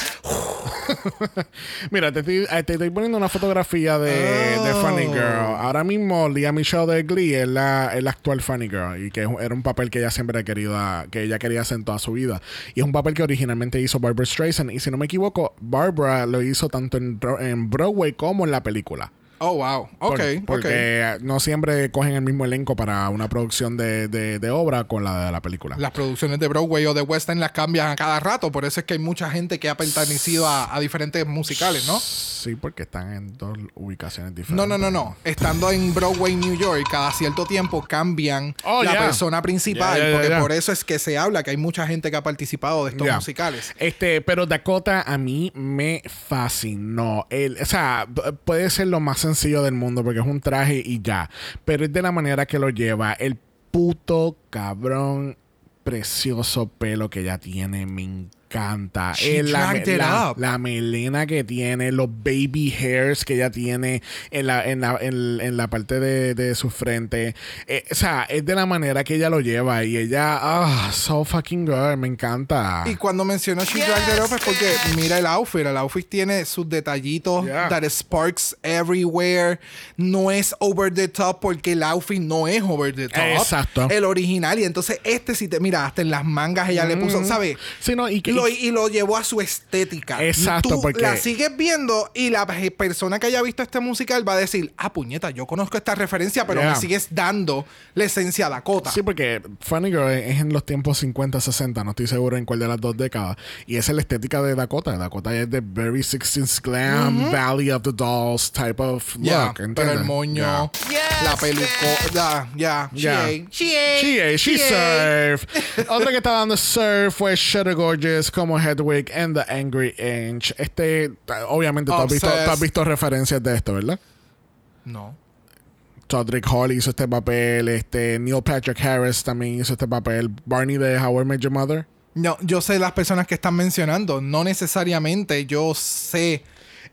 Speaker 2: [laughs]
Speaker 1: Mira, te estoy, eh, te estoy poniendo una fotografía de, de
Speaker 2: Oh.
Speaker 1: Funny Girl. Ahora mismo, Lia Michelle de Glee es la, es la actual Funny Girl. Y que era un papel que ella siempre ha querido, que ella quería hacer en toda su vida. Y es un papel que originalmente hizo Barbara Streisand. Y si no me equivoco, Barbara lo hizo tanto en Broadway como en la película.
Speaker 2: Oh, wow. Ok,
Speaker 1: Por-
Speaker 2: ok.
Speaker 1: porque no siempre cogen el mismo elenco para una producción de, de- de obra con la de la película.
Speaker 2: Las producciones de Broadway o de West End las cambian a cada rato. Por eso es que hay mucha gente que ha pertenecido a, a diferentes musicales, ¿no?
Speaker 1: Sí, porque están en dos ubicaciones diferentes.
Speaker 2: No, no, no, no. Estando en Broadway, New York, cada cierto tiempo cambian
Speaker 1: Oh,
Speaker 2: la persona principal. Porque por eso es que se habla que hay mucha gente que ha participado de estos musicales.
Speaker 1: Este, pero Dakota a mí me fascinó. El, o sea, puede ser lo más sencillo del mundo porque es un traje y ya. Pero es de la manera que lo lleva. El puto cabrón precioso pelo que ella tiene. Encanta.
Speaker 2: She
Speaker 1: Eh, la,
Speaker 2: dragged it
Speaker 1: la-
Speaker 2: up.
Speaker 1: la melena que tiene, los baby hairs que ella tiene en la, en la, en, en la parte de, de su frente. Eh, o sea, es de la manera que ella lo lleva y ella, ah, so fucking good, me encanta.
Speaker 2: Y cuando mencionó She Dragged It Up es porque mira el outfit. El outfit tiene sus detallitos,
Speaker 1: Yeah.
Speaker 2: that sparks everywhere. No es over the top porque el outfit no es over the top.
Speaker 1: Exacto.
Speaker 2: El original. Y entonces este si te mira, hasta en las mangas ella le puso, ¿sabes?
Speaker 1: Sí, no, y que-
Speaker 2: lo, y lo llevó a su estética.
Speaker 1: Exacto,
Speaker 2: Tú
Speaker 1: porque-
Speaker 2: la sigues viendo y la pe- persona que haya visto este musical va a decir, ah, puñeta, yo conozco esta referencia, pero
Speaker 1: Yeah.
Speaker 2: me sigues dando la esencia a Dakota.
Speaker 1: Sí, porque Funny Girl es en los tiempos 50, 60, no estoy seguro en cuál de las dos décadas. Y esa es la estética de Dakota. Dakota es de very 60s glam, Valley of the Dolls type of look.
Speaker 2: Ya,
Speaker 1: ¿entiendes?
Speaker 2: pero el moño,
Speaker 1: Ya.
Speaker 2: La peluca, ya, ya, she
Speaker 1: Ya.
Speaker 2: ate. She ate.
Speaker 1: She, ate, she surf. [laughs] Otra que estaba dando surf fue Shutter Gorgeous como Hedwig and the Angry Inch. Este, obviamente, tú has, visto,
Speaker 2: Obsessed.
Speaker 1: tú has visto referencias de esto, ¿verdad?
Speaker 2: No.
Speaker 1: Todrick Hall hizo este papel, este Neil Patrick Harris también hizo este papel, Barney de How I Met Your Mother.
Speaker 2: No, yo sé las personas que están mencionando, no necesariamente yo sé.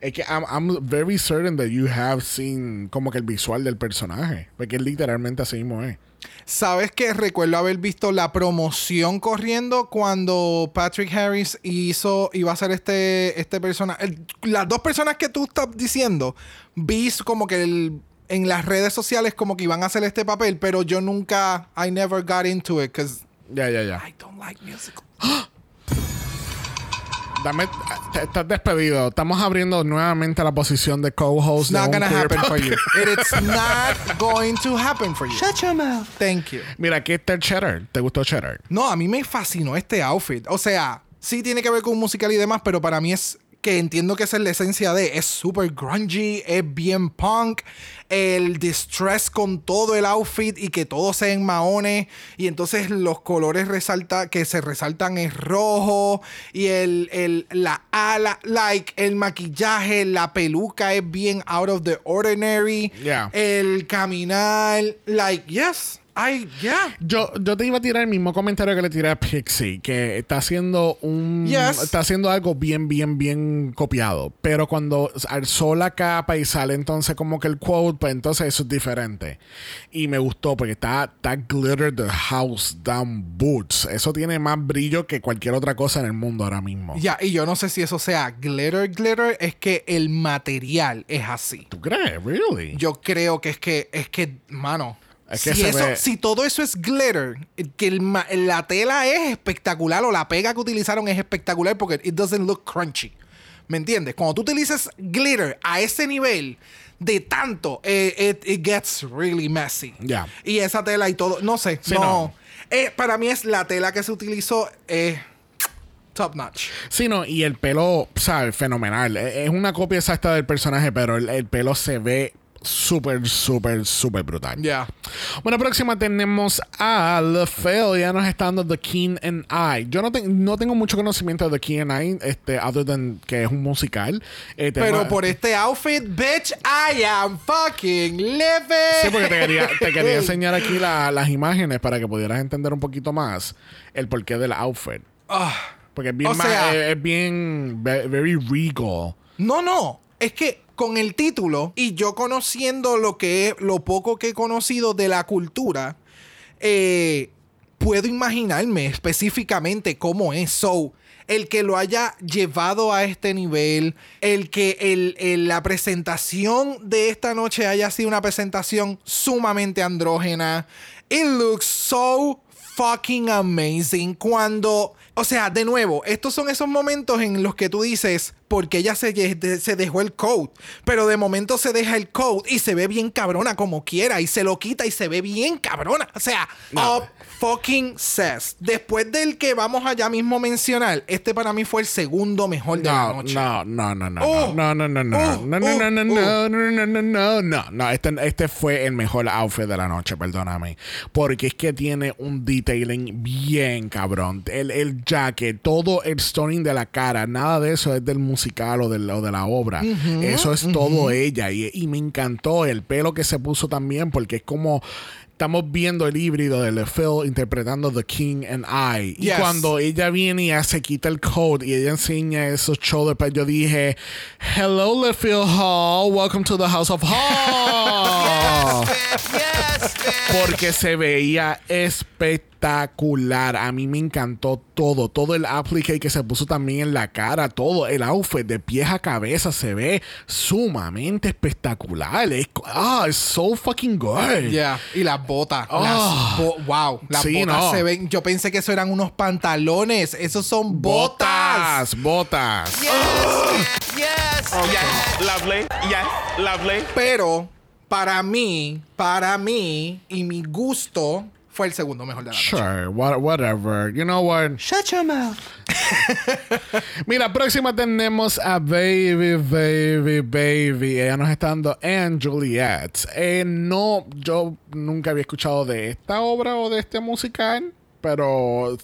Speaker 1: Es que I'm, I'm very certain that you have seen como que el visual del personaje, porque literalmente así mismo es.
Speaker 2: ¿Sabes que recuerdo haber visto la promoción corriendo cuando Patrick Harris hizo iba a ser este este persona, el- las dos personas que tú estás diciendo, vi como que el en las redes sociales como que iban a hacer este papel, pero yo nunca, I never got into it because
Speaker 1: Ya, ya, ya.
Speaker 2: I don't like musicals.
Speaker 1: Dame, estás despedido. Estamos abriendo nuevamente la posición de co-host.
Speaker 2: It's not gonna
Speaker 1: queer
Speaker 2: happen for you. It is not going to happen for you.
Speaker 3: Shut your mouth.
Speaker 2: Thank you.
Speaker 1: Mira, aquí está el Cheddar. ¿Te gustó Cheddar?
Speaker 2: No, a mí me fascinó este outfit. O sea, sí tiene que ver con musical y demás, pero para mí es que entiendo que esa es la esencia de. Es súper grungy, es bien punk. El distress con todo el outfit y que todo sea en maones. Y entonces los colores resalta, que se resaltan es rojo. Y el, el, la ala, like, el maquillaje, la peluca es bien out of the ordinary.
Speaker 1: Yeah.
Speaker 2: El caminar, like, yes. I, yeah.
Speaker 1: Yo, yo te iba a tirar el mismo comentario que le tiré a Pixie, que está haciendo un
Speaker 2: Yes.
Speaker 1: está haciendo algo bien, bien, bien copiado. Pero cuando alzó la capa y sale entonces como que el quote, pues entonces eso es diferente. Y me gustó porque está, está glitter the house down boots. Eso tiene más brillo que cualquier otra cosa en el mundo ahora mismo.
Speaker 2: Ya, y yo no sé si eso sea glitter, glitter, es que el material es así.
Speaker 1: ¿Tú crees? Really?
Speaker 2: Yo creo que es que, es que, mano.
Speaker 1: Es que
Speaker 2: si, eso,
Speaker 1: ve-
Speaker 2: si todo eso es glitter, que el la tela es espectacular o la pega que utilizaron es espectacular porque it doesn't look crunchy. ¿Me entiendes? Cuando tú utilizas glitter a ese nivel de tanto, eh, it, it gets really messy.
Speaker 1: Ya.
Speaker 2: Y esa tela y todo, no sé,
Speaker 1: Sí,
Speaker 2: no.
Speaker 1: no.
Speaker 2: Eh, para mí es la tela que se utilizó eh, top notch.
Speaker 1: Sí, no, y el pelo, ¿sabes? Fenomenal. E- Es una copia exacta del personaje, pero el, el pelo se ve súper, súper, súper brutal.
Speaker 2: Ya.
Speaker 1: Bueno, próxima tenemos a The Fail. Ya nos está dando The King and I. Yo no, te- no tengo mucho conocimiento de The King and I, este, other than que es un musical. Eh,
Speaker 2: Pero por este outfit, bitch, I am fucking living.
Speaker 1: Sí, porque te quería, te quería [laughs] enseñar aquí la- las imágenes para que pudieras entender un poquito más el porqué del outfit. Porque es bien,
Speaker 2: O sea-
Speaker 1: es, es bien, ve- very regal.
Speaker 2: No, no. Es que con el título y yo conociendo lo que lo poco que he conocido de la cultura, eh, puedo imaginarme específicamente cómo es. So, el que lo haya llevado a este nivel, el que el- la presentación de esta noche haya sido una presentación sumamente andrógena. It looks so fucking amazing cuando, o sea, de nuevo, estos son esos momentos en los que tú dices, porque ella se, se dejó el coat, pero de momento se deja el coat y se ve bien cabrona como quiera y se lo quita y se ve bien cabrona, o sea, up fucking says. Después del que vamos allá mismo mencionar, este para mí fue el segundo mejor de la
Speaker 1: No,
Speaker 2: noche.
Speaker 1: no, no, no, no,
Speaker 2: Oh.
Speaker 1: no, no, no, no,
Speaker 2: Oh,
Speaker 1: no, no,
Speaker 2: oh,
Speaker 1: no, no,
Speaker 2: oh.
Speaker 1: no, no, no, no, no, no, no, este, este fue el mejor outfit de la noche, perdóname, porque es que tiene un detailing bien cabrón, el, el jacket, todo el stoning de la cara, nada de eso es del musical o, del, o de la obra, eso es todo ella y, y me encantó el pelo que se puso también, porque es como Estamos viendo el híbrido de LeFille interpretando The King and I. Y
Speaker 2: Yes.
Speaker 1: cuando ella viene y ya se quita el coat y ella enseña esos shoulder pads, yo dije, Hello, LeFille Hall. Welcome to the House of Hall. [laughs]
Speaker 3: Yes, bitch.
Speaker 1: Porque se veía espectacular. A mí me encantó todo. Todo el applique que se puso también en la cara. Todo el outfit de pies a cabeza se ve sumamente espectacular. Es, ah, it's so fucking good.
Speaker 2: Ya, y las botas.
Speaker 1: Oh.
Speaker 2: las bo- wow, las
Speaker 1: Sí,
Speaker 2: botas
Speaker 1: no.
Speaker 2: se ven. Yo pensé que eso eran unos pantalones. Esos son botas.
Speaker 1: Botas, botas.
Speaker 3: Yes. Yes,
Speaker 5: Yes, lovely. Yes, lovely.
Speaker 2: Pero para mí, para mí y mi gusto fue el segundo mejor de la noche.
Speaker 1: Sure, what- whatever. You know what?
Speaker 3: Shut your mouth. [laughs]
Speaker 1: Mira, próxima tenemos a Baby, Baby, Baby. Ella nos está dando and Juliet. Eh, no, yo nunca había escuchado de esta obra o de este musical, pero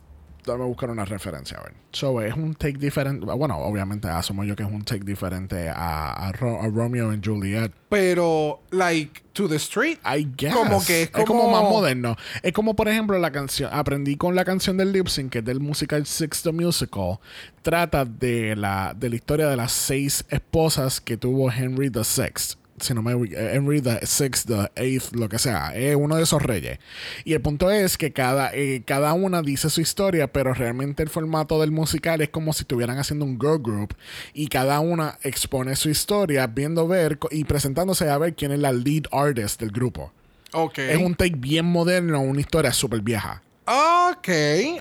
Speaker 1: dame buscar una referencia, a ver. So, es un take diferente. Bueno, obviamente asumo yo que es un take diferente a, a Ro- a Romeo and Juliet.
Speaker 2: Pero, like, to the street.
Speaker 1: I guess.
Speaker 2: Como que es
Speaker 1: como...
Speaker 2: como-
Speaker 1: más moderno. Es como, por ejemplo, la canción. Aprendí con la canción del lip sync, que es del musical Six the Musical. Trata de la, de la historia de las seis esposas que tuvo Henry VI. Si no me eh, Henry the Sixth, the Eighth, lo que sea, es uno de esos reyes. Y el punto es que cada, eh, cada una dice su historia, pero realmente el formato del musical es como si estuvieran haciendo un girl group y cada una expone su historia, viendo ver y presentándose a ver quién es la lead artist del grupo.
Speaker 2: Ok.
Speaker 1: Es un take bien moderno, una historia súper vieja.
Speaker 2: Ok,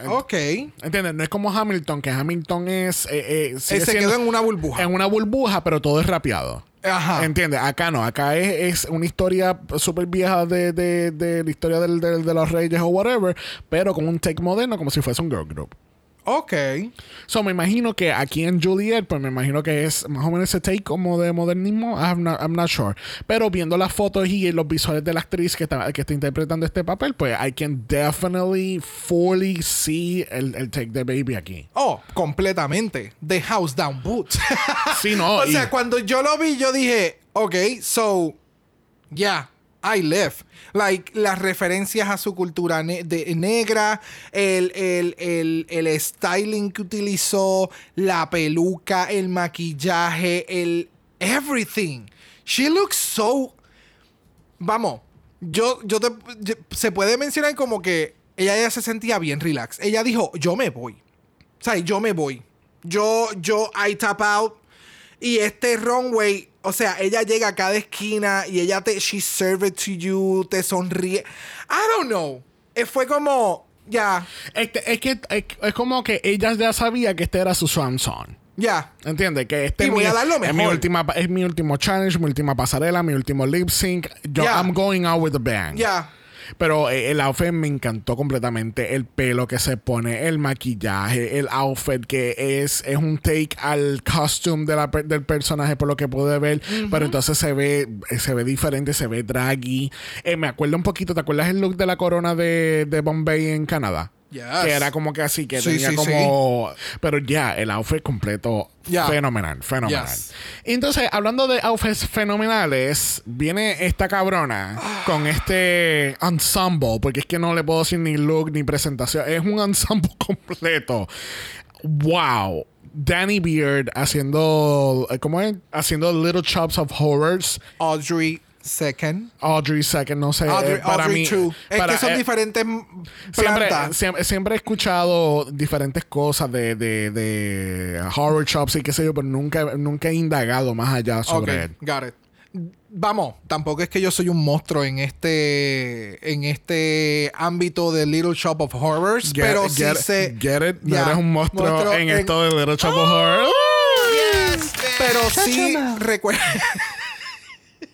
Speaker 2: ok.
Speaker 1: ¿Entiendes? No es como Hamilton, que Hamilton es. eh, eh,
Speaker 2: se quedó en una burbuja.
Speaker 1: en una burbuja, pero todo es rapeado.
Speaker 2: Ajá.
Speaker 1: ¿Entiendes? Acá no. Acá es, es una historia súper vieja de, de, de la historia del- del- de los reyes o whatever, pero con un take moderno como si fuese un girl group.
Speaker 2: Ok.
Speaker 1: So, me imagino que aquí en Juliet, pues me imagino que es más o menos ese take como de modernismo. I'm not, I'm not sure. Pero viendo las fotos y los visuales de la actriz que está, que está interpretando este papel, pues I can definitely fully see el, el take de Baby aquí.
Speaker 2: Oh, completamente. The House Down Boots.
Speaker 1: Sí, no. [laughs]
Speaker 2: o
Speaker 1: y-
Speaker 2: sea, cuando yo lo vi, yo dije, ok, so, yeah, I live. Like, las referencias a su cultura de- negra, el, el, el, el styling que utilizó, la peluca, el maquillaje, el everything. She looks so Vamos, yo, yo te, se puede mencionar como que ella ya se sentía bien relax. Ella dijo, yo me voy. O sea, yo me voy. Yo, yo, I tap out. Y este runway, o sea, ella llega a cada esquina y ella te, she serve it to you, te sonríe. I don't know. Eh, Fue como, ya,
Speaker 1: Es que, es, que es, es como que ella ya sabía que este era su swan song.
Speaker 2: ya.
Speaker 1: ¿Entiendes? Que este
Speaker 2: Y
Speaker 1: es
Speaker 2: voy
Speaker 1: mi,
Speaker 2: a dar lo
Speaker 1: es mi
Speaker 2: mejor.
Speaker 1: última es mi último challenge, mi última pasarela, mi último lip sync. Yo
Speaker 2: Yeah.
Speaker 1: I'm going out with a bang.
Speaker 2: Ya.
Speaker 1: Pero eh, el outfit me encantó completamente. El pelo que se pone, el maquillaje, el outfit que es, es un take al costume de la del personaje por lo que pude ver. Pero entonces se ve, se ve diferente, se ve draggy. Eh, me acuerdo un poquito, ¿te acuerdas el look de la corona de, de Bombay en Canadá?
Speaker 2: Yes.
Speaker 1: Que era como que así, que
Speaker 2: Sí,
Speaker 1: tenía
Speaker 2: sí,
Speaker 1: como... Pero ya, el outfit completo fenomenal, fenomenal.
Speaker 2: Yes.
Speaker 1: Entonces, hablando de outfits fenomenales, viene esta cabrona con este ensemble, porque es que no le puedo decir ni look ni presentación, es un ensemble [laughs] completo. Wow. Danny Beard haciendo, ¿cómo es? Haciendo Little Chops of Horrors.
Speaker 2: Audrey Second.
Speaker 1: Audrey Second, no sé.
Speaker 2: Audrey,
Speaker 1: eh, para
Speaker 2: Audrey
Speaker 1: mí.
Speaker 2: Two. Es
Speaker 1: para-
Speaker 2: que son
Speaker 1: eh,
Speaker 2: diferentes
Speaker 1: Siempre,
Speaker 2: plantas.
Speaker 1: siempre, siempre he escuchado diferentes cosas de, de, de horror chops y qué sé yo, pero nunca, nunca he indagado más allá sobre
Speaker 2: Ok,
Speaker 1: él.
Speaker 2: got it. Vamos, tampoco es que yo soy un monstruo en este en este ámbito de Little Shop of Horrors,
Speaker 1: Get-
Speaker 2: pero
Speaker 1: get-
Speaker 2: sí sé.
Speaker 1: Get it? No
Speaker 2: Ya,
Speaker 1: eres un monstruo, en, esto de Little Shop of
Speaker 2: ¡Oh!
Speaker 1: Horror.
Speaker 3: Yes, bitch.
Speaker 2: Pero sí recuerda. [laughs]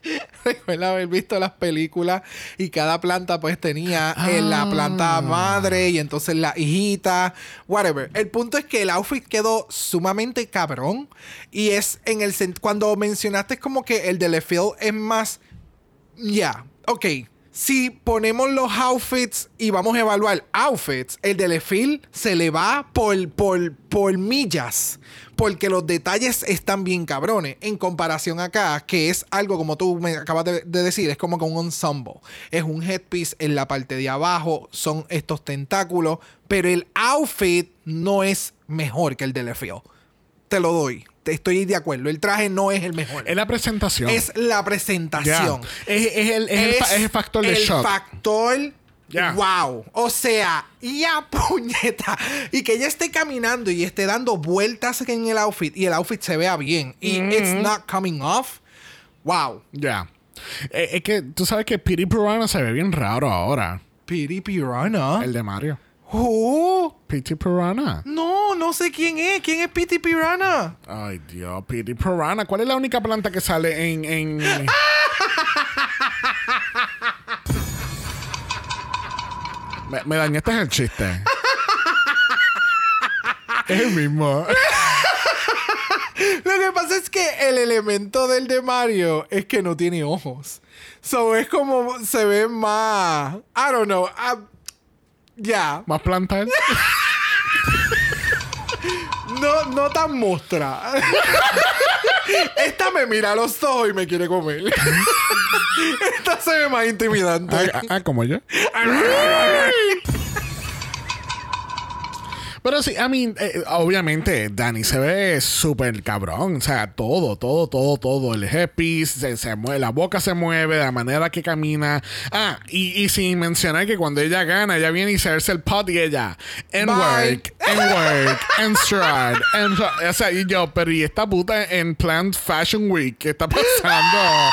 Speaker 2: [laughs] Recuerda haber visto las películas y cada planta pues tenía eh, la
Speaker 1: Ah.
Speaker 2: planta madre y entonces la hijita, whatever. El punto es que el outfit quedó sumamente cabrón y es en el cuando mencionaste como que el de Lefield es más ya, ok. Si ponemos los outfits y vamos a evaluar outfits, el de se le va por, por, por millas. Porque los detalles están bien cabrones. En comparación acá, que es algo como tú me acabas de, de decir, es como que un ensemble. Es un headpiece en la parte de abajo, son estos tentáculos. Pero el outfit no es mejor que el de Lefil. Te lo doy. Te estoy de acuerdo. El traje no es el mejor.
Speaker 1: Es la presentación.
Speaker 2: Es la presentación.
Speaker 1: Es, es el, es, el fa- el factor de
Speaker 2: el
Speaker 1: shock.
Speaker 2: factor Wow. O sea, ya [laughs] puñeta. Y que ella esté caminando y esté dando vueltas en el outfit y el outfit se vea bien. Y it's not coming off. Wow.
Speaker 1: Ya. Eh, es que tú sabes que Piri Piranha se ve bien raro ahora.
Speaker 2: Piri Piranha.
Speaker 1: El de Mario.
Speaker 2: Who?
Speaker 1: Piri Piranha.
Speaker 2: No, no sé quién es. ¿Quién es Piti Piranha?
Speaker 1: Ay, Dios, Piri Piranha. ¿Cuál es la única planta que sale en. en... [laughs] me, me dañaste el chiste. [laughs] es el mismo. [laughs]
Speaker 2: Lo que pasa es que el elemento del de Mario es que no tiene ojos. So es como se ve más. I don't know. ah, Ya.
Speaker 1: Más planta. [laughs]
Speaker 2: No, no tan mostra. Esta me mira a los ojos y me quiere comer. Esta se ve más intimidante.
Speaker 1: Ah, ah, ah, como yo. Pero sí, I mean, eh, obviamente, Danny se ve súper cabrón. O sea, todo, todo, todo, todo. El headpiece, se, se mueve, la boca se mueve, la manera que camina. Ah, y, y sin mencionar que cuando ella gana, ella viene y se hace el pot y ella. En work, en work, en stride. en- o sea, y yo, pero y esta puta en Planned Fashion Week, ¿qué está pasando?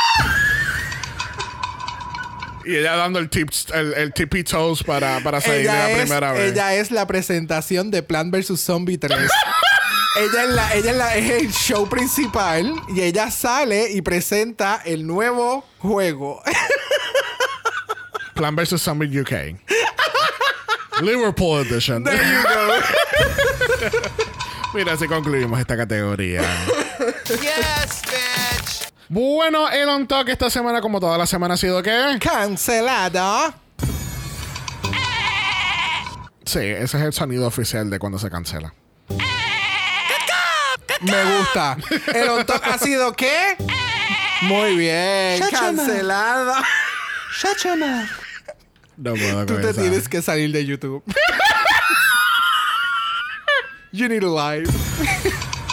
Speaker 1: Y ella dando el, tips, el, el tippy toes para, para salir
Speaker 2: ella,
Speaker 1: la
Speaker 2: es,
Speaker 1: primera vez.
Speaker 2: ella es la presentación de Plan vs. Zombie 3. [laughs] ella es, la, ella es, la- es el show principal y ella sale y presenta el nuevo juego. [laughs]
Speaker 1: Plan vs. Zombie UK. Liverpool Edition.
Speaker 2: There you go. [laughs]
Speaker 1: Mira, así concluimos esta categoría.
Speaker 3: Bitch.
Speaker 1: Bueno, el On Talk esta semana, como toda la semana, ha sido ¿qué?
Speaker 2: Cancelada.
Speaker 1: Sí, ese es el sonido oficial de cuando se cancela.
Speaker 2: Me gusta. El on top ha sido qué? Muy bien. Cancelada.
Speaker 1: No puedo
Speaker 2: Tú te tienes que salir de YouTube. [laughs] you need a life.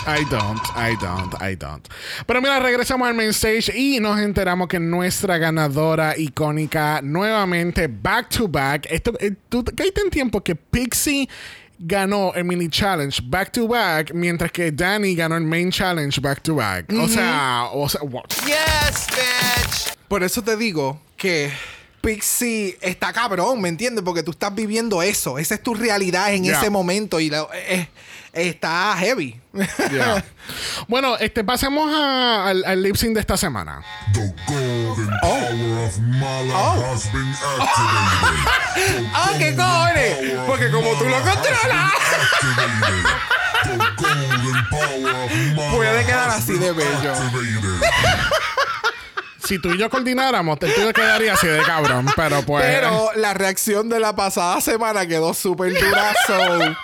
Speaker 1: I don't, I don't, I don't. Pero mira, regresamos al main stage y nos enteramos que nuestra ganadora icónica nuevamente back to back. Esto, tú caíste en tiempo que Pixie ganó el mini challenge back to back, mientras que Danny ganó el main challenge back to back. O sea, o sea, what?
Speaker 3: Yes, bitch.
Speaker 2: Por eso te digo que Pixie está cabrón, ¿me entiendes? Porque tú estás viviendo eso. Esa es tu realidad en
Speaker 1: Yeah.
Speaker 2: ese momento y la- eh, está heavy.
Speaker 1: Yeah. [laughs] bueno, este, pasemos a- al, al lip sync de esta semana.
Speaker 7: The golden power of Mala
Speaker 2: Oh.
Speaker 7: has been activated. [laughs]
Speaker 2: ¡Ah, qué cojones! Porque como tú lo controlas, Puede quedar así de bello. [laughs]
Speaker 1: Si tú y yo coordináramos, tuyo quedaría así de cabrón, pero pues.
Speaker 2: pero la reacción de la pasada semana quedó súper dura, so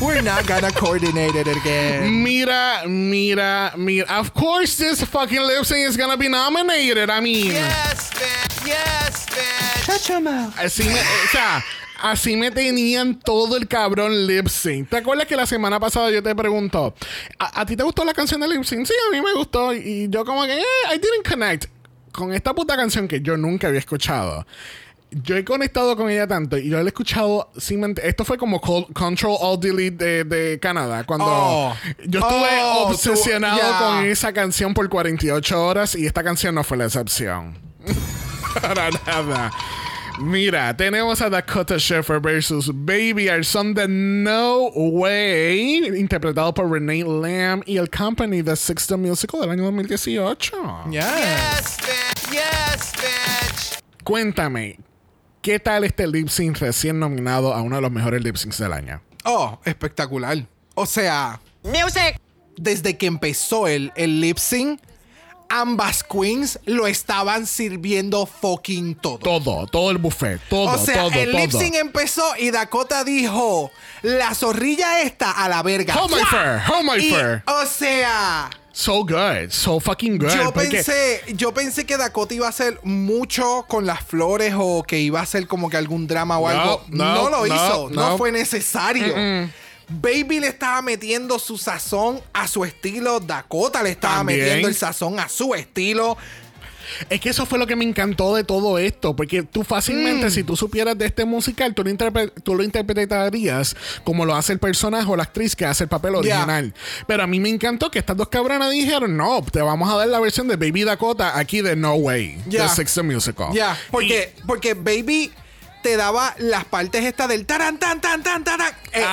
Speaker 2: we're not gonna coordinate it again.
Speaker 1: Mira, mira, mira. Of course, this fucking lip sync is gonna be nominated. I mean,
Speaker 3: Yes, bitch. Yes, bitch.
Speaker 6: Shut your mouth.
Speaker 1: así me, o sea, así me tenían todo el cabrón lip sync. ¿Te acuerdas que la semana pasada yo te pregunto, ¿a, a ti te gustó la canción de lip sync? Sí, a mí me gustó. Y yo como que, eh, I didn't connect con esta puta canción que yo nunca había escuchado. Yo he conectado con ella tanto y yo la he escuchado sin Esto fue como Control All Delete de, de Canadá. Cuando
Speaker 2: Oh.
Speaker 1: yo estuve
Speaker 2: Oh,
Speaker 1: obsesionado con esa canción por 48 horas y esta canción no fue la excepción. [laughs] Para nada. Mira, tenemos a Dakota Sheffer versus Baby, our son de No Way, interpretado por Renee Lamb y el Company The Sixth Musical del año 2018.
Speaker 2: Yeah.
Speaker 3: Yes, bitch. Yes, bitch.
Speaker 1: Cuéntame, ¿qué tal este lip sync recién nominado a uno de los mejores lip syncs del año?
Speaker 2: Oh, espectacular. O sea,
Speaker 6: Music.
Speaker 2: desde que empezó el, el lip sync, ambas queens lo estaban sirviendo fucking todo.
Speaker 1: Todo, todo el buffet, todo,
Speaker 2: O sea,
Speaker 1: todo,
Speaker 2: el lip sync empezó y Dakota dijo, la zorrilla esta a la verga.
Speaker 1: Hold my fur, hold my
Speaker 2: Y,
Speaker 1: fur.
Speaker 2: O sea,
Speaker 1: So good, so fucking good.
Speaker 2: yo
Speaker 1: porque-
Speaker 2: pensé, yo pensé que Dakota iba a hacer mucho con las flores o que iba a hacer como que algún drama o
Speaker 1: No,
Speaker 2: algo.
Speaker 1: no,
Speaker 2: No, lo
Speaker 1: no,
Speaker 2: hizo, no,
Speaker 1: no.
Speaker 2: fue necesario. Baby le estaba metiendo su sazón a su estilo. Dakota le estaba
Speaker 1: También.
Speaker 2: metiendo el sazón a su estilo.
Speaker 1: Es que eso fue lo que me encantó de todo esto, porque tú
Speaker 2: Mm.
Speaker 1: fácilmente, si tú supieras de este musical, tú lo, tú lo interpretarías como lo hace el personaje o la actriz que hace el papel original. Pero a mí me encantó que estas dos cabronas dijeron, no, te vamos a dar la versión de Baby Dakota aquí de No Way,
Speaker 2: Ya.
Speaker 1: de the Musical.
Speaker 2: Ya, porque, porque Baby te daba las partes estas del taran, tan, tan, tan, tan. tan. Eh.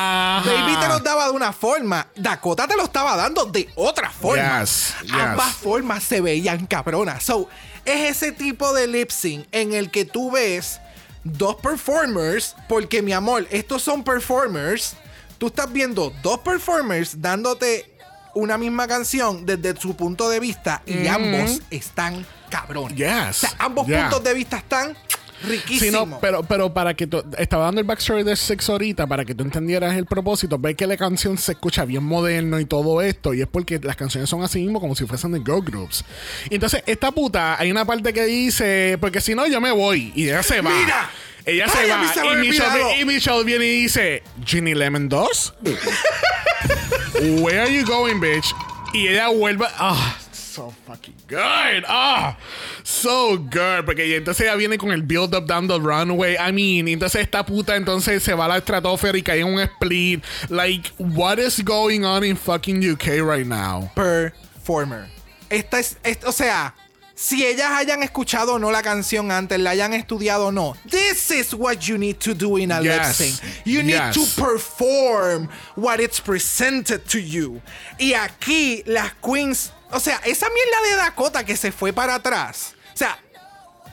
Speaker 2: Baby te los daba de una forma. Dakota te lo estaba dando de otra forma.
Speaker 1: Yes, yes.
Speaker 2: Ambas formas se veían cabronas. So, es ese tipo de lip sync en el que tú ves dos performers, porque mi amor, estos son performers. Tú estás viendo dos performers dándote una misma canción desde su punto de vista y ambos están cabrones.
Speaker 1: Yes,
Speaker 2: O sea, ambos puntos de vista están
Speaker 1: Sí,
Speaker 2: riquísimos.
Speaker 1: no, pero, pero para que tú, estaba dando el backstory de Six ahorita, para que tú entendieras el propósito, ve que la canción se escucha bien moderno y todo esto, y es porque las canciones son así mismo como si fuesen de girl groups. Y entonces, esta puta, hay una parte que dice, porque si no, yo me voy, y ella se va.
Speaker 2: Mira,
Speaker 1: Ella se va
Speaker 2: se
Speaker 1: Michelle, y Michelle viene y dice, Ginny Lemon 2? [laughs] Where are you going, bitch? Y ella vuelve. Ah, so fucking good. Ah, so good. Porque entonces ella viene con el build up down the runway. I mean, entonces esta puta entonces se va a la estratosfera y cae en un split. Like, what is going on in fucking UK right now?
Speaker 2: Performer. Esta es, o sea, si ellas hayan escuchado o no la canción antes, la hayan estudiado o no, this is what you need to do in a lip
Speaker 1: Yes.
Speaker 2: sync. You need to perform what it's presented to you. Y aquí las queens, o sea, esa mierda de Dakota que se fue para atrás. O sea,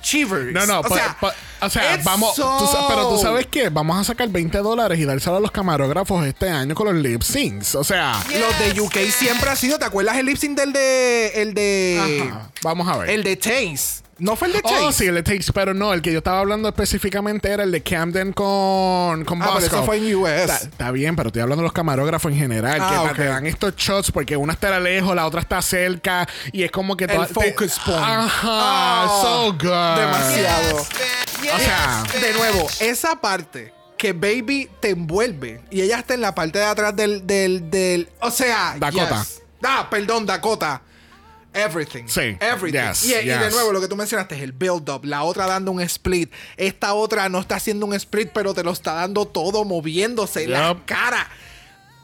Speaker 2: Shivers.
Speaker 1: No, no,
Speaker 2: o
Speaker 1: pa-
Speaker 2: sea,
Speaker 1: pa- o sea, vamos. tú pero tú sabes qué? Vamos a sacar 20 dólares y dárselo a los camarógrafos este año con los lip syncs. O sea,
Speaker 2: Los de UK siempre ha sido, ¿te acuerdas el lip sync del de. El de.
Speaker 1: ajá, vamos a ver.
Speaker 2: El de Chase. ¿No fue el de Chase?
Speaker 1: Oh, sí, el de Takes, pero no, el que yo estaba hablando específicamente era el de Camden con, con
Speaker 2: Ah, pero eso fue en US.
Speaker 1: Está, está bien, pero estoy hablando de los camarógrafos en general,
Speaker 2: Ah,
Speaker 1: que
Speaker 2: ok.
Speaker 1: te dan estos shots porque una está lejos, la otra está cerca, y es como que...
Speaker 2: El
Speaker 1: te-
Speaker 2: focus point.
Speaker 1: Ajá,
Speaker 2: Ah,
Speaker 1: so good.
Speaker 2: Demasiado.
Speaker 1: O sea,
Speaker 2: De nuevo, esa parte que Baby te envuelve y ella está en la parte de atrás del. del, del o sea,
Speaker 1: Dakota.
Speaker 2: yes. Ah, perdón, Dakota. Everything.
Speaker 1: Sí,
Speaker 2: Everything.
Speaker 1: yes,
Speaker 2: y, y de
Speaker 1: yes.
Speaker 2: nuevo, lo que tú mencionaste es el build-up. La otra dando un split. Esta otra no está haciendo un split, pero te lo está dando todo moviéndose. La
Speaker 1: Yup.
Speaker 2: cara.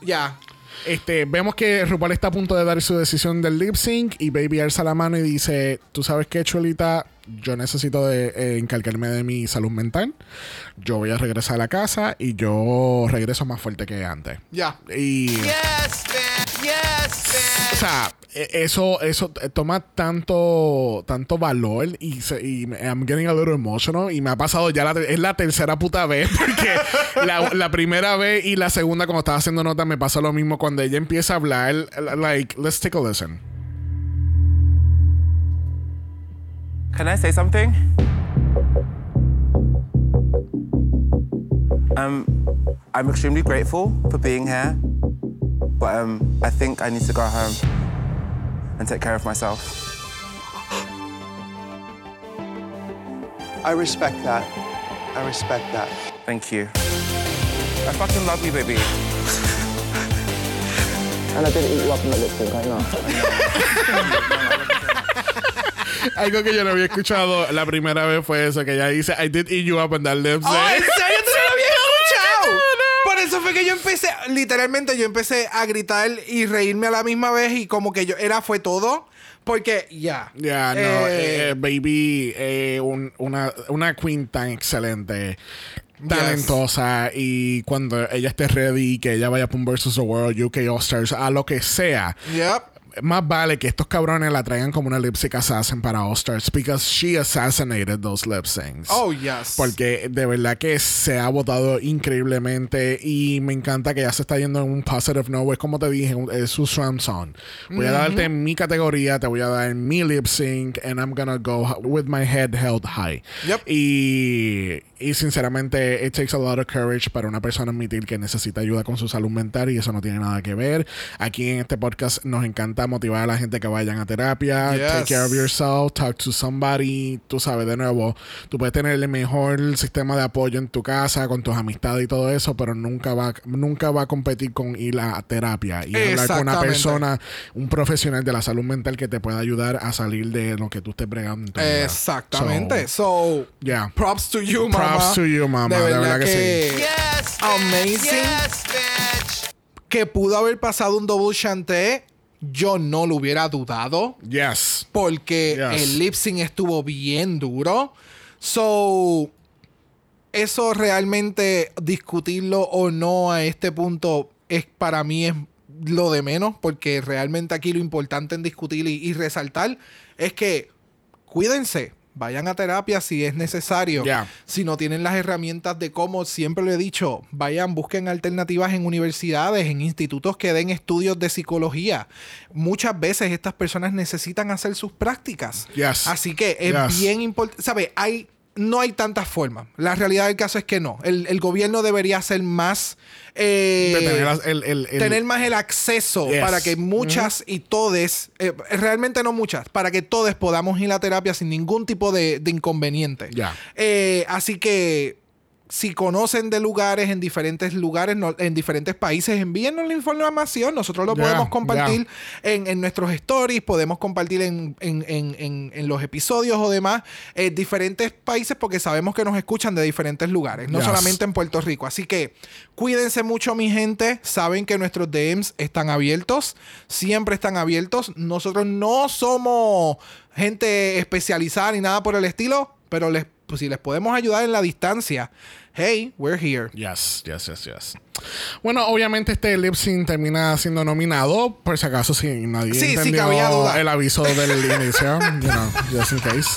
Speaker 2: Ya.
Speaker 1: Este, vemos que RuPaul está a punto de dar su decisión del lip sync y Baby alza la mano y dice, tú sabes qué, Cholita, yo necesito de, eh, encargarme de mi salud mental. Yo voy a regresar a la casa y yo regreso más fuerte que antes.
Speaker 2: Ya.
Speaker 1: Y...
Speaker 3: Yes, bitch. Yes.
Speaker 1: O sea, e- eso, eso eh, toma tanto, tanto valor y, se, y I'm getting a little emotional y me ha pasado ya la, es la tercera puta vez [laughs] porque la, la primera vez y la segunda cuando estaba haciendo nota me pasó lo mismo cuando ella empieza a hablar like let's take a listen.
Speaker 5: Can I say something? Um, I'm extremely grateful for being here, but um, I think I need to go home and take care of myself.
Speaker 8: I respect that. I respect that.
Speaker 5: Thank you. I fucking love you, baby.
Speaker 8: And I didn't eat you up in the lip sync, I know. [laughs]
Speaker 1: Algo que yo no había escuchado la primera vez fue eso que ella dice I did eat you up in that lip
Speaker 2: Oh, ¿En serio eso fue que yo empecé, literalmente yo empecé a gritar y reírme a la misma vez y como que yo era fue todo. Porque ya.
Speaker 1: Ya, no,
Speaker 2: Eh,
Speaker 1: eh, baby, eh, un- una, una queen tan excelente, talentosa, y cuando ella esté ready, que ella vaya para un versus the world, UK All Stars, a lo que sea,
Speaker 2: Yep.
Speaker 1: Más vale que estos cabrones la traigan como una lip sync assassin para All Stars, because she assassinated those lip syncs.
Speaker 2: Oh, yes.
Speaker 1: Porque de verdad que se ha votado increíblemente y me encanta que ya se está yendo en un positive note. Es como te dije, es su swam song. Voy a darte mi categoría, te voy a dar mi lip sync, and I'm gonna go with my head held high.
Speaker 2: Yep.
Speaker 1: Y, y sinceramente, it takes a lot of courage para una persona admitir que necesita ayuda con su salud mental y eso no tiene nada que ver. Aquí en este podcast nos encanta motivar a la gente que vayan a terapia,
Speaker 2: Yes.
Speaker 1: take care of yourself, talk to somebody. Tú sabes, de nuevo, tú puedes tener el mejor sistema de apoyo en tu casa, con tus amistades y todo eso, pero nunca va, nunca va a competir con ir a terapia y hablar con una persona, un profesional de la salud mental que te pueda ayudar a salir de lo que tú estés bregando en tu vida.
Speaker 2: Exactamente.
Speaker 1: So,
Speaker 2: So,
Speaker 1: yeah.
Speaker 2: props to you, mamá.
Speaker 1: Props to you, mamá. De verdad que sí.
Speaker 3: Yes, bitch.
Speaker 2: Amazing.
Speaker 3: Yes, bitch.
Speaker 2: que pudo haber pasado un double chanté, yo no lo hubiera dudado.
Speaker 1: Yes.
Speaker 2: Porque
Speaker 1: Yes.
Speaker 2: el lip sync estuvo bien duro. So, eso realmente discutirlo o no a este punto es para mí es lo de menos. Porque realmente aquí lo importante en discutir y, y resaltar es que cuídense. Vayan a terapia si es necesario.
Speaker 1: Yeah.
Speaker 2: Si no tienen las herramientas de cómo, siempre lo he dicho, vayan, busquen alternativas en universidades, en institutos que den estudios de psicología. Muchas veces estas personas necesitan hacer sus prácticas.
Speaker 1: Yes.
Speaker 2: Así que es
Speaker 1: Yes.
Speaker 2: bien importante. ¿Sabes? Hay. No hay tantas formas. La realidad del caso es que no. El, el gobierno debería ser más. eh,
Speaker 1: De tener las- el- el- el-
Speaker 2: tener más el acceso
Speaker 1: Yes.
Speaker 2: para que muchas y todes, eh, realmente no muchas, para que todos podamos ir a terapia sin ningún tipo de, de inconveniente.
Speaker 1: Ya.
Speaker 2: Eh, así que si conocen de lugares en diferentes lugares, no- en diferentes países, envíennos la información. Nosotros lo podemos compartir en, en nuestros stories, podemos compartir en, en- en- los episodios o demás, en diferentes países, porque sabemos que nos escuchan de diferentes lugares, no
Speaker 1: Yes.
Speaker 2: solamente en Puerto Rico. Así que cuídense mucho, mi gente. Saben que nuestros DMs están abiertos, siempre están abiertos. Nosotros no somos gente especializada ni nada por el estilo, pero les, pues, si les podemos ayudar en la distancia, hey, we're here.
Speaker 1: Yes, yes, yes, yes. Bueno, obviamente este lip sync termina siendo nominado, por si acaso si nadie
Speaker 2: Sí,
Speaker 1: entendió el aviso del inicio, you know, just in case.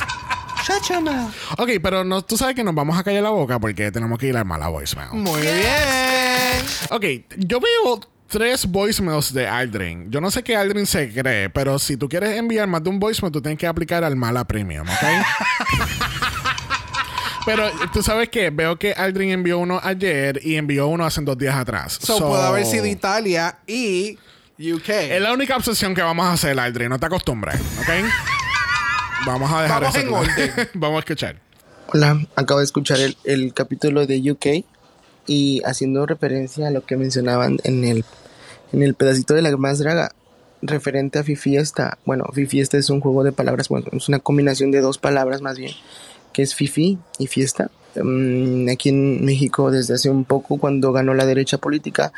Speaker 1: Ok, pero no, tú sabes que nos vamos a callar la boca porque tenemos que ir al mala voicemail.
Speaker 2: Muy bien.
Speaker 1: Ok, yo veo tres voicemails de Aldrin. Yo no sé qué Aldrin se cree, pero si tú quieres enviar más de un voicemail, tú tienes que aplicar al mala premium, ¿ok? [laughs] pero tú sabes que veo que Aldrin envió uno ayer y envió uno hace dos días atrás.
Speaker 2: So, puede haber sido Italia y UK.
Speaker 1: Es la única obsesión que vamos a hacer, Aldrin. No te acostumbres, ¿ok? Vamos a dejar
Speaker 2: Vamos
Speaker 1: eso.
Speaker 2: en orden. [laughs]
Speaker 1: vamos a escuchar.
Speaker 9: Hola, acabo de escuchar el, el capítulo de UK y haciendo referencia a lo que mencionaban en el, en el pedacito de la más draga referente a Fifiesta. Bueno, Fifiesta es un juego de palabras, bueno, es una combinación de dos palabras más bien, que es Fifi y fiesta. Mm, aquí en México desde hace un poco cuando ganó la derecha política,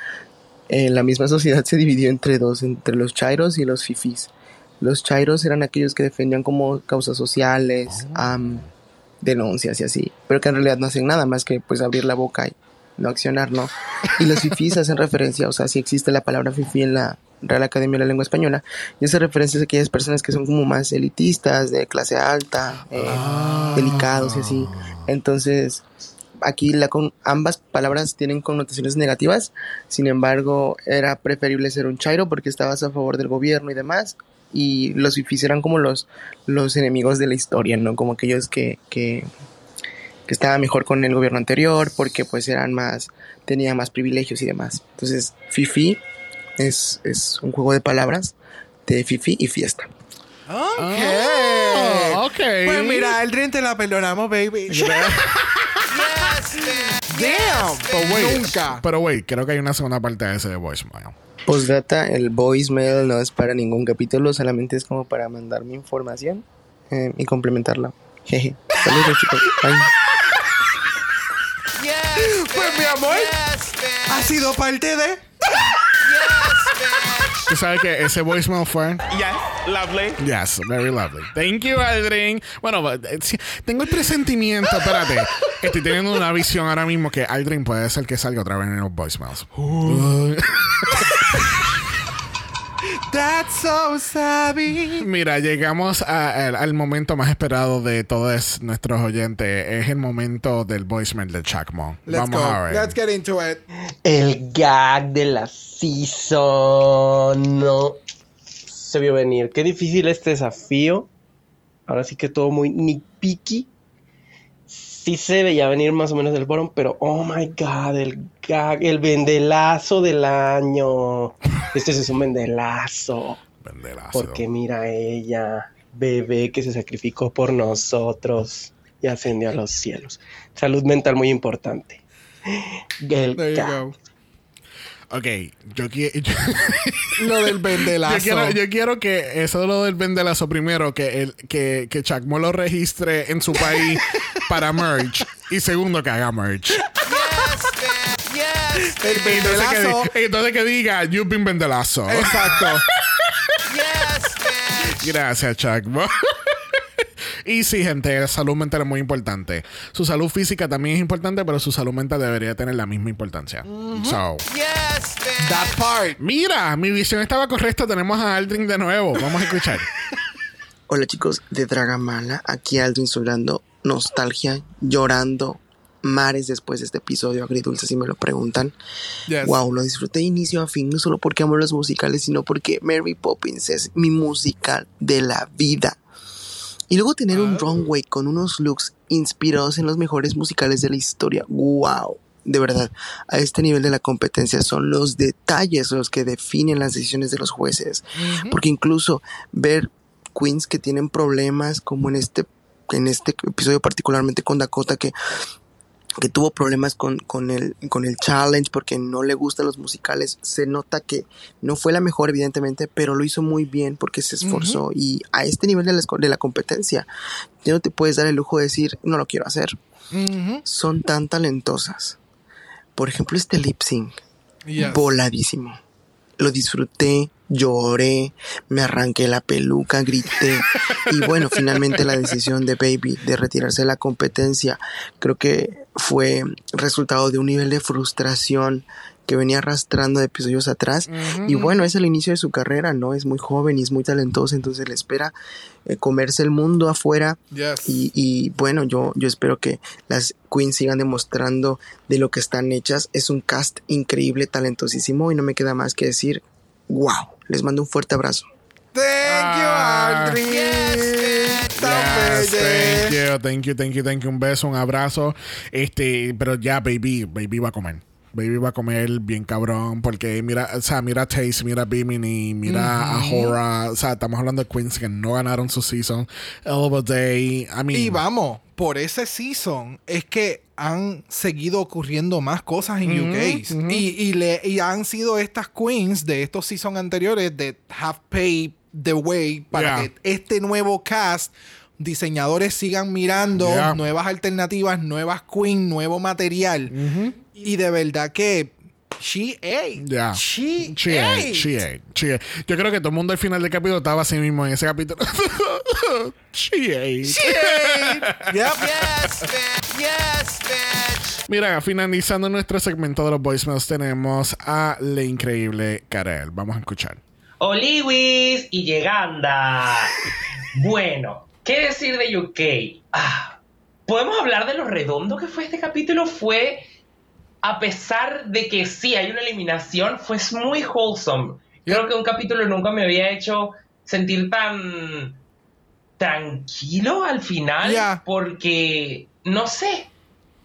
Speaker 9: eh, la misma [laughs] sociedad se dividió entre dos, entre los chairos y los fifis. Los chairos eran aquellos que defendían como causas sociales, am, denuncias y así, pero que en realidad no hacen nada más que pues abrir la boca y no accionar, ¿no? Y los fifís [laughs] hacen referencia, o sea, si existe la palabra fifi en la Real Academia de la Lengua Española, y hace referencia a aquellas personas que son como más elitistas, de clase alta, eh, delicados y así. Entonces, aquí la con, ambas palabras tienen connotaciones negativas, sin embargo, era preferible ser un chairo porque estabas a favor del gobierno y demás, y los fifís eran como los, los enemigos de la historia, ¿no? Como aquellos que, que, que estaban mejor con el gobierno anterior porque pues eran más, tenían más privilegios y demás. Entonces, fifi es, es un juego de palabras de fifi y fiesta.
Speaker 2: Ok.
Speaker 1: Oh, ok.
Speaker 2: Pues mira, el Dream te la perdonamos, [laughs] baby. Damn.
Speaker 1: Pero wait,
Speaker 2: Nunca.
Speaker 1: Pero wait, creo que hay una segunda parte de ese voicemail.
Speaker 9: Postdata, el voicemail no es para ningún capítulo, solamente es como para mandar mi información eh, y complementarla. Jeje. Saludos chicos. Bye.
Speaker 2: Pues mi amor, ha sido parte de.
Speaker 1: Tú sabes que ese voicemail fue.
Speaker 5: Yes, lovely.
Speaker 1: Yes, very lovely. Thank you, Aldrin. Bueno, eh, tengo el presentimiento, espérate, estoy teniendo una visión ahora mismo que Aldrin puede ser que salga otra vez en los voicemails. [laughs]
Speaker 2: That's so savvy.
Speaker 1: Mira, llegamos a- al, al momento más esperado de todos nuestros oyentes. Es el momento del voicemail de Chacmo.
Speaker 2: Let's
Speaker 1: Vamos
Speaker 2: go.
Speaker 1: a ver.
Speaker 2: Let's get into it.
Speaker 10: El gag de la season. No se vio venir. Qué difícil este desafío. Ahora sí que todo muy nitpicky. Sí se veía venir más o menos del bottom, pero oh my god, el gag, el vendelazo del año. Este es un vendelazo.
Speaker 1: Vendelazo.
Speaker 10: Porque mira ella, bebé que se sacrificó por nosotros y ascendió a los cielos. Salud mental muy importante. El
Speaker 2: There you
Speaker 10: gag.
Speaker 2: go.
Speaker 1: Ok, yo quiero. [laughs] Yo,
Speaker 2: Lo del [laughs] vendelazo.
Speaker 1: quiero, yo quiero que eso de lo del vendelazo primero, que, el, que, que Chacmo lo registre en su país [laughs] para merch. Y segundo, que haga merch.
Speaker 2: El
Speaker 1: Entonces que,
Speaker 2: vendelazo.
Speaker 1: di- entonces que diga, you've been vendelazo.
Speaker 2: Exacto.
Speaker 1: Gracias, Chacmo. Y sí, gente, la salud mental es muy importante. Su salud física también es importante, pero su salud mental debería tener la misma importancia. So,
Speaker 2: That part.
Speaker 1: mira, mi visión estaba correcta. Tenemos a Aldrin de nuevo. Vamos a escuchar. [laughs]
Speaker 9: Hola chicos de Dragamala, aquí Aldrin hablando, nostalgia, llorando, mares después de este episodio agridulce si me lo preguntan.
Speaker 2: Yes.
Speaker 9: Wow, lo disfruté de inicio a fin, no solo porque amo los musicales, sino porque Mary Poppins es mi musical de la vida. Y luego tener un runway con unos looks inspirados en los mejores musicales de la historia. Wow. De verdad, a este nivel de la competencia son los detalles los que definen las decisiones de los jueces. Porque incluso ver queens que tienen problemas, como en este, en este episodio particularmente con Dakota, que que tuvo problemas con, con, el, con el challenge porque no le gustan los musicales. Se nota que no fue la mejor, evidentemente, pero lo hizo muy bien porque se esforzó. Y a este nivel de la, de la competencia, ya no te puedes dar el lujo de decir, no lo quiero hacer. Son tan talentosas. Por ejemplo, este lip sync,
Speaker 2: Yes.
Speaker 9: voladísimo. Lo disfruté, lloré, me arranqué la peluca, grité. Y bueno, finalmente la decisión de Baby de retirarse de la competencia creo que fue resultado de un nivel de frustración que venía arrastrando de episodios atrás. Y bueno, es el inicio de su carrera, ¿no? Es muy joven y es muy talentosa, entonces le espera eh, comerse el mundo afuera.
Speaker 2: Yes.
Speaker 9: Y, y bueno, yo, yo espero que las queens sigan demostrando de lo que están hechas. Es un cast increíble, talentosísimo y no me queda más que decir, wow, les mando un fuerte abrazo.
Speaker 2: Thank you,
Speaker 1: Ah.
Speaker 2: Andri. Tan
Speaker 1: Yes,
Speaker 2: bella.
Speaker 1: thank you, thank you, thank you, thank you. Un beso, un abrazo. Este, pero ya, baby, baby va a comer. Baby va a comer bien cabrón, porque mira, o sea, mira a mira a Bimini, mira a Hora, o sea, estamos hablando de queens que no ganaron su season. Elbow Day, I mean,
Speaker 2: Y vamos, por ese season es que han seguido ocurriendo más cosas en UK. Y, y, le, y han sido estas queens de estos seasons anteriores de have paid the way para
Speaker 1: Yeah.
Speaker 2: que este nuevo cast diseñadores sigan mirando
Speaker 1: Yeah.
Speaker 2: nuevas alternativas, nuevas queens, nuevo material. Y de verdad que she ate.
Speaker 1: Ya.
Speaker 2: She,
Speaker 1: She
Speaker 2: ate.
Speaker 1: ate, she ate, she ate. Yo creo que todo el mundo al final del capítulo estaba así mismo en ese capítulo. [laughs] she ate.
Speaker 2: Yep.
Speaker 3: Yes, bitch. Yes, bitch.
Speaker 1: Mira, finalizando nuestro segmento de los voicemails, tenemos a la increíble Karel. Vamos a escuchar.
Speaker 11: Oliwis y lleganda. Bueno, ¿qué decir de UK? Ah, ¿Podemos hablar de lo redondo que fue este capítulo? Fue, a pesar de que sí hay una eliminación, fue muy wholesome. Creo que un capítulo nunca me había hecho sentir tan tranquilo al final, porque, no sé,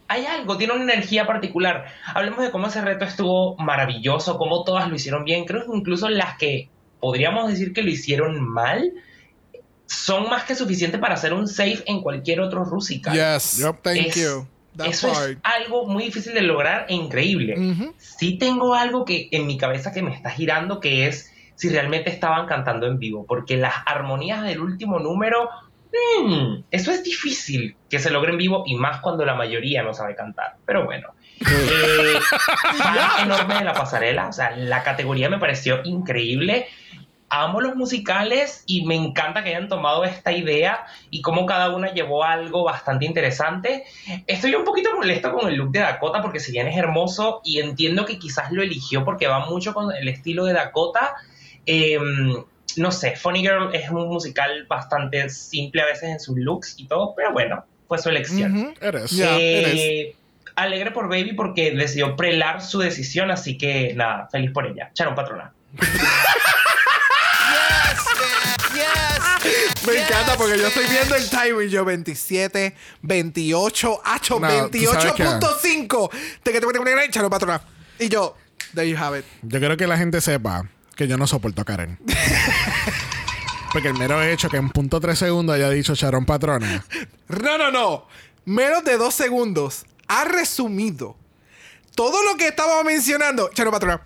Speaker 11: hay algo, tiene una energía particular. Hablemos de cómo ese reto estuvo maravilloso, cómo todas lo hicieron bien. Creo que incluso las que podríamos decir que lo hicieron mal son más que suficientes para hacer un safe en cualquier otro Rusical.
Speaker 2: Yes.
Speaker 1: Yep.
Speaker 2: Thank
Speaker 11: Es-
Speaker 2: you.
Speaker 11: Eso es algo muy difícil de lograr e increíble. Sí tengo algo que en mi cabeza que me está girando, que es si realmente estaban cantando en vivo, porque las armonías del último número, mm, eso es difícil que se logre en vivo y más cuando la mayoría no sabe cantar. Pero bueno. [laughs] Eh, fan enorme de la pasarela, o sea, la categoría me pareció increíble. Amo los musicales y me encanta que hayan tomado esta idea y cómo cada una llevó algo bastante interesante. Estoy un poquito molesto con el look de Dakota porque si bien es hermoso y entiendo que quizás lo eligió porque va mucho con el estilo de Dakota, eh, no sé, Funny Girl es un musical bastante simple a veces en sus looks y todo, pero bueno, fue su elección.
Speaker 2: Ujú.
Speaker 1: Eres.
Speaker 2: Ya,
Speaker 11: Eh, alegre por Baby porque decidió prelar su decisión, así que nada, feliz por ella. Charon patrona. [laughs]
Speaker 3: Yes.
Speaker 2: Me encanta porque yo estoy viendo el timing. Yo 27, 28, hacho,
Speaker 1: No, ¿tú sabes qué?
Speaker 2: 28.5. Teque, teque, teque, teque, Charo patrona. Y yo, there you have it.
Speaker 1: Yo quiero que la gente sepa que yo no soporto a Karen. [laughs] Porque el mero hecho que en punto tres segundos haya dicho Sharon Patrona.
Speaker 2: No, no, no. Menos de dos segundos ha resumido todo lo que estaba mencionando. Charo patrona.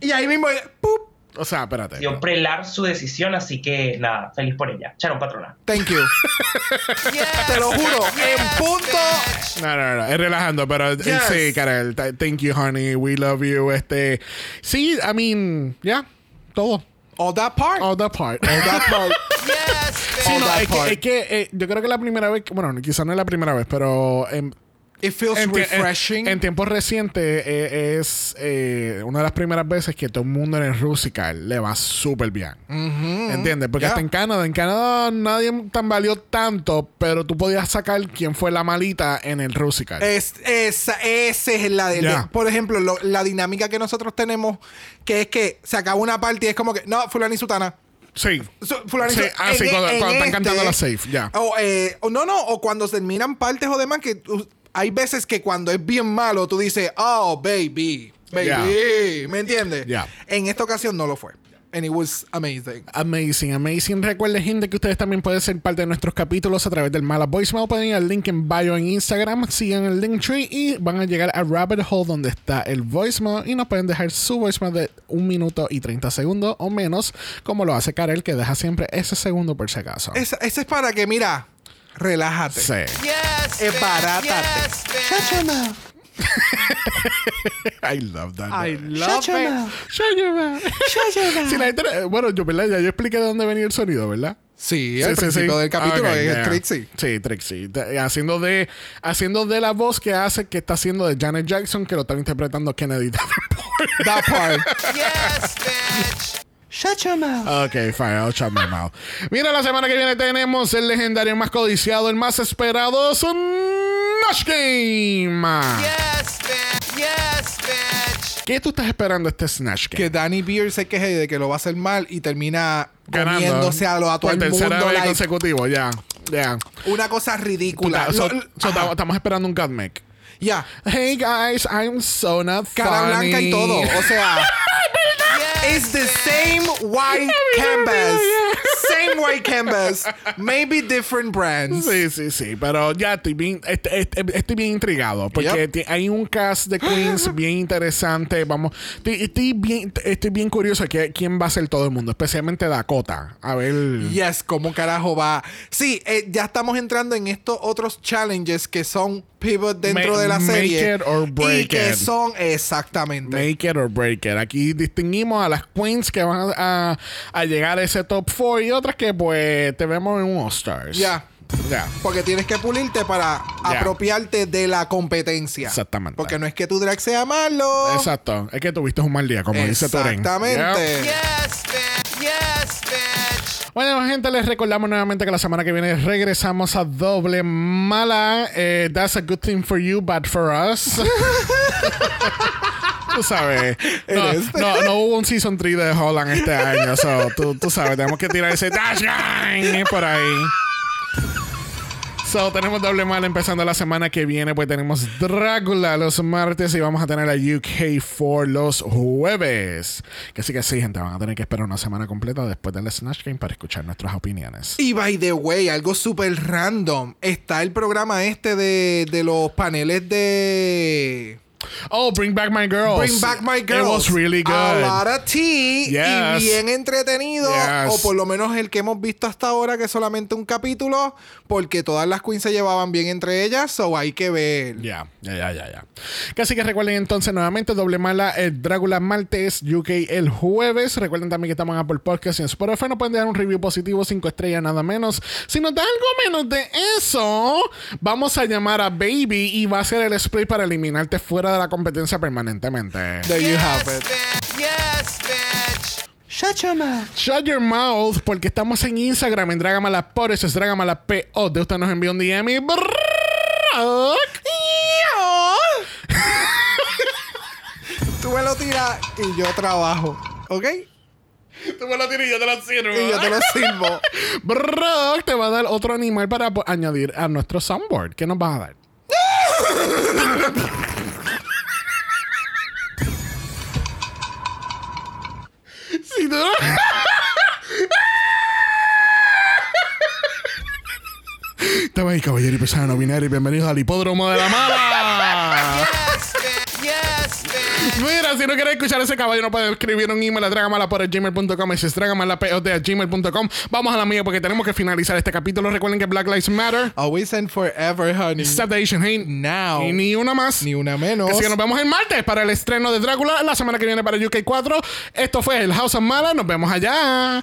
Speaker 2: Y ahí mismo, ¡pup!
Speaker 1: O sea, espérate.
Speaker 11: Decidió prelar su decisión, así que nada, feliz por ella. Charon patrona.
Speaker 2: Thank you. Te lo juro, en punto.
Speaker 1: No, no, no, es relajando, pero eh,
Speaker 2: Yes.
Speaker 1: sí, Karel, th- thank you, honey, we love you, este, sí, I mean, ya, todo,
Speaker 2: All that part.
Speaker 1: all that part.
Speaker 2: All that part. [laughs]
Speaker 3: Yes,
Speaker 1: Sí,
Speaker 3: bitch.
Speaker 1: no,
Speaker 2: that
Speaker 1: es que, es que, eh, yo creo que la primera vez, bueno, quizás no es la primera vez, pero en,
Speaker 2: It feels
Speaker 1: en,
Speaker 2: refreshing.
Speaker 1: en- en tiempos recientes eh, es eh, una de las primeras veces que todo el mundo en el Rusical le va súper bien. ¿Entiendes? Porque hasta en Canadá, en Canadá nadie tan valió tanto, pero tú podías sacar quién fue la malita en el Rusical.
Speaker 2: Es, esa, esa es la de, por ejemplo, lo- la dinámica que nosotros tenemos, que es que se acaba una parte y es como que, no, fulano y sutana.
Speaker 1: sí.
Speaker 2: Y
Speaker 1: Sí, ah,
Speaker 2: en
Speaker 1: sí,
Speaker 2: e-
Speaker 1: cuando- cuando están
Speaker 2: este-
Speaker 1: cantando la safe, ya.
Speaker 2: O, eh, o no, no, o cuando terminan partes o demás, que uh, hay veces que cuando es bien malo, tú dices, oh, baby, baby. ¿Me entiendes?
Speaker 1: Ya.
Speaker 2: En esta ocasión no lo fue. And it was amazing.
Speaker 1: Amazing, amazing. Recuerden, gente, que ustedes también pueden ser parte de nuestros capítulos a través del Mala Voicemail. Pueden ir al link en bio en Instagram, sigan el link tree y van a llegar a Rabbit Hole donde está el voicemail y nos pueden dejar su voicemail de un minuto y 30 segundos o menos, como lo hace Karel, que deja siempre ese segundo por si acaso.
Speaker 2: Ese es para que, mira, relájate.
Speaker 1: Sí.
Speaker 3: Yes,
Speaker 2: Es barátate.
Speaker 3: Yes. [laughs]
Speaker 1: I love that.
Speaker 2: I
Speaker 1: man.
Speaker 2: love it.
Speaker 1: Shut your mouth. Si la gente- bueno, yo, ¿verdad? Ya yo expliqué de dónde venía el sonido, ¿verdad?
Speaker 2: Sí, al principio del capítulo
Speaker 1: Ah, ok,
Speaker 2: es
Speaker 1: yeah.
Speaker 2: Trixie.
Speaker 1: Sí, Trixie. Haciendo de haciendo de la voz que hace que está haciendo de Janet Jackson, que lo está interpretando Kennedy [laughs] Davenport.
Speaker 2: That part.
Speaker 3: Yes, bitch.
Speaker 9: Shut your mouth.
Speaker 1: Ok, fine, I'll shut my mouth. Mira, la semana que viene tenemos el legendario más codiciado, el más esperado, Smash Game.
Speaker 3: Yes, bitch. Yes, bitch.
Speaker 1: ¿Qué tú estás esperando este Snatch Game?
Speaker 2: que Danny Beer se queje de que lo va a hacer mal y termina
Speaker 1: Ganando
Speaker 2: comiéndose a, lo, a todo
Speaker 1: por
Speaker 2: el
Speaker 1: tercera
Speaker 2: mundo.
Speaker 1: vez
Speaker 2: like,
Speaker 1: consecutivo, ya. Ya.
Speaker 2: una cosa ridícula.
Speaker 1: So-
Speaker 2: Lo-
Speaker 1: so
Speaker 2: ajá.
Speaker 1: estamos esperando un Godmec.
Speaker 2: Ya.
Speaker 1: Hey guys, I'm so not
Speaker 2: Cara
Speaker 1: funny.
Speaker 2: blanca y todo. O sea, [laughs] it's the same white canvas. Same white canvas. Maybe different brands.
Speaker 1: Sí, sí, sí, pero ya estoy bien, est- est- estoy bien intrigado porque
Speaker 2: Yep.
Speaker 1: hay un cast de queens [gasps] bien interesante. Vamos, estoy, estoy bien, estoy bien curioso de que- quién va a ser todo el mundo, especialmente Dakota. A ver.
Speaker 2: Yes, ¿cómo carajo va? Sí, eh, ya estamos entrando en estos otros challenges que son pivot dentro
Speaker 1: Ma-
Speaker 2: de la
Speaker 1: make
Speaker 2: serie.
Speaker 1: it or break
Speaker 2: y que
Speaker 1: it.
Speaker 2: son exactamente.
Speaker 1: Make it or break it. Aquí distinguimos a las queens que van a, a llegar a ese top 4 y otras que pues te vemos en un All Stars.
Speaker 2: Ya.
Speaker 1: Ya.
Speaker 2: Porque tienes que pulirte para apropiarte de la competencia.
Speaker 1: Exactamente.
Speaker 2: Porque no es que tu drag sea malo.
Speaker 1: Exacto. Es que tuviste un mal día, como dice Toren.
Speaker 2: Exactamente.
Speaker 1: Yep.
Speaker 3: Yes, bitch. Yes, bitch.
Speaker 1: Bueno, gente, les recordamos nuevamente que la semana que viene regresamos a Doble Mala. Eh, that's a good thing for you, bad for us. [laughs] tú sabes. [laughs] No,
Speaker 2: Eres.
Speaker 1: no, no hubo un Season 3 de Holland este año. So, tú, tú sabes, tenemos que tirar ese dash line por ahí. So, tenemos doble mal empezando la semana que viene, pues tenemos Drácula los martes y vamos a tener a UK4 los jueves. Que sí que sí, gente, van a tener que esperar una semana completa después del Snatch Game para escuchar nuestras opiniones.
Speaker 2: Y by the way, algo súper random. Está el programa este de, de los paneles de.
Speaker 1: Oh, Bring Back My Girls.
Speaker 2: Bring Back My Girls.
Speaker 1: It was really good.
Speaker 2: A lot of tea
Speaker 1: Yes.
Speaker 2: y bien entretenido.
Speaker 1: Yes.
Speaker 2: O por lo menos el que hemos visto hasta ahora, que es solamente un capítulo. Porque todas las queens se llevaban bien entre ellas. So hay que ver.
Speaker 1: Ya, ya, ya, ya, ya. Casi que recuerden entonces nuevamente Doble Mala, el Drácula martes, UK el jueves. Recuerden también que estamos en Apple Podcast y en Spotify. No pueden dar un review positivo, 5 estrellas, nada menos. Si nos da algo menos de eso, vamos a llamar a Baby y va a ser el spray para eliminarte fuera de la competencia permanentemente.
Speaker 2: There you have it.
Speaker 3: bitch. Yes, bitch.
Speaker 9: Shut your mouth.
Speaker 1: Shut your mouth, porque estamos en Instagram en Dragamala por eso es Dragamala PO. De usted nos envió un DM y. [laughs]
Speaker 2: Tú me lo tiras y yo trabajo. ¿Ok?
Speaker 1: Tú me lo tienes y yo te lo sirvo.
Speaker 2: Y yo te lo sirvo. [laughs]
Speaker 1: Brock te va a dar otro animal para añadir a nuestro soundboard. ¿Qué nos vas a dar? [laughs] Si tú- Estamos ahí, caballero y persona no binaria, y bienvenidos al hipódromo de la mala. Mira, si no quieres escuchar ese caballo, no puedes escribir un email a dragamala por el gmail.com. Ese es gmail.com. Vamos a la mía porque tenemos que finalizar este capítulo. Recuerden que Black Lives Matter.
Speaker 2: Always and forever, honey.
Speaker 1: Stop the Asian hate.
Speaker 2: Now.
Speaker 1: Y ni una más.
Speaker 2: Ni una menos.
Speaker 1: Así que nos vemos el martes para el estreno de Drácula. La semana que viene para UK 4. Esto fue el House of Mala. Nos vemos allá.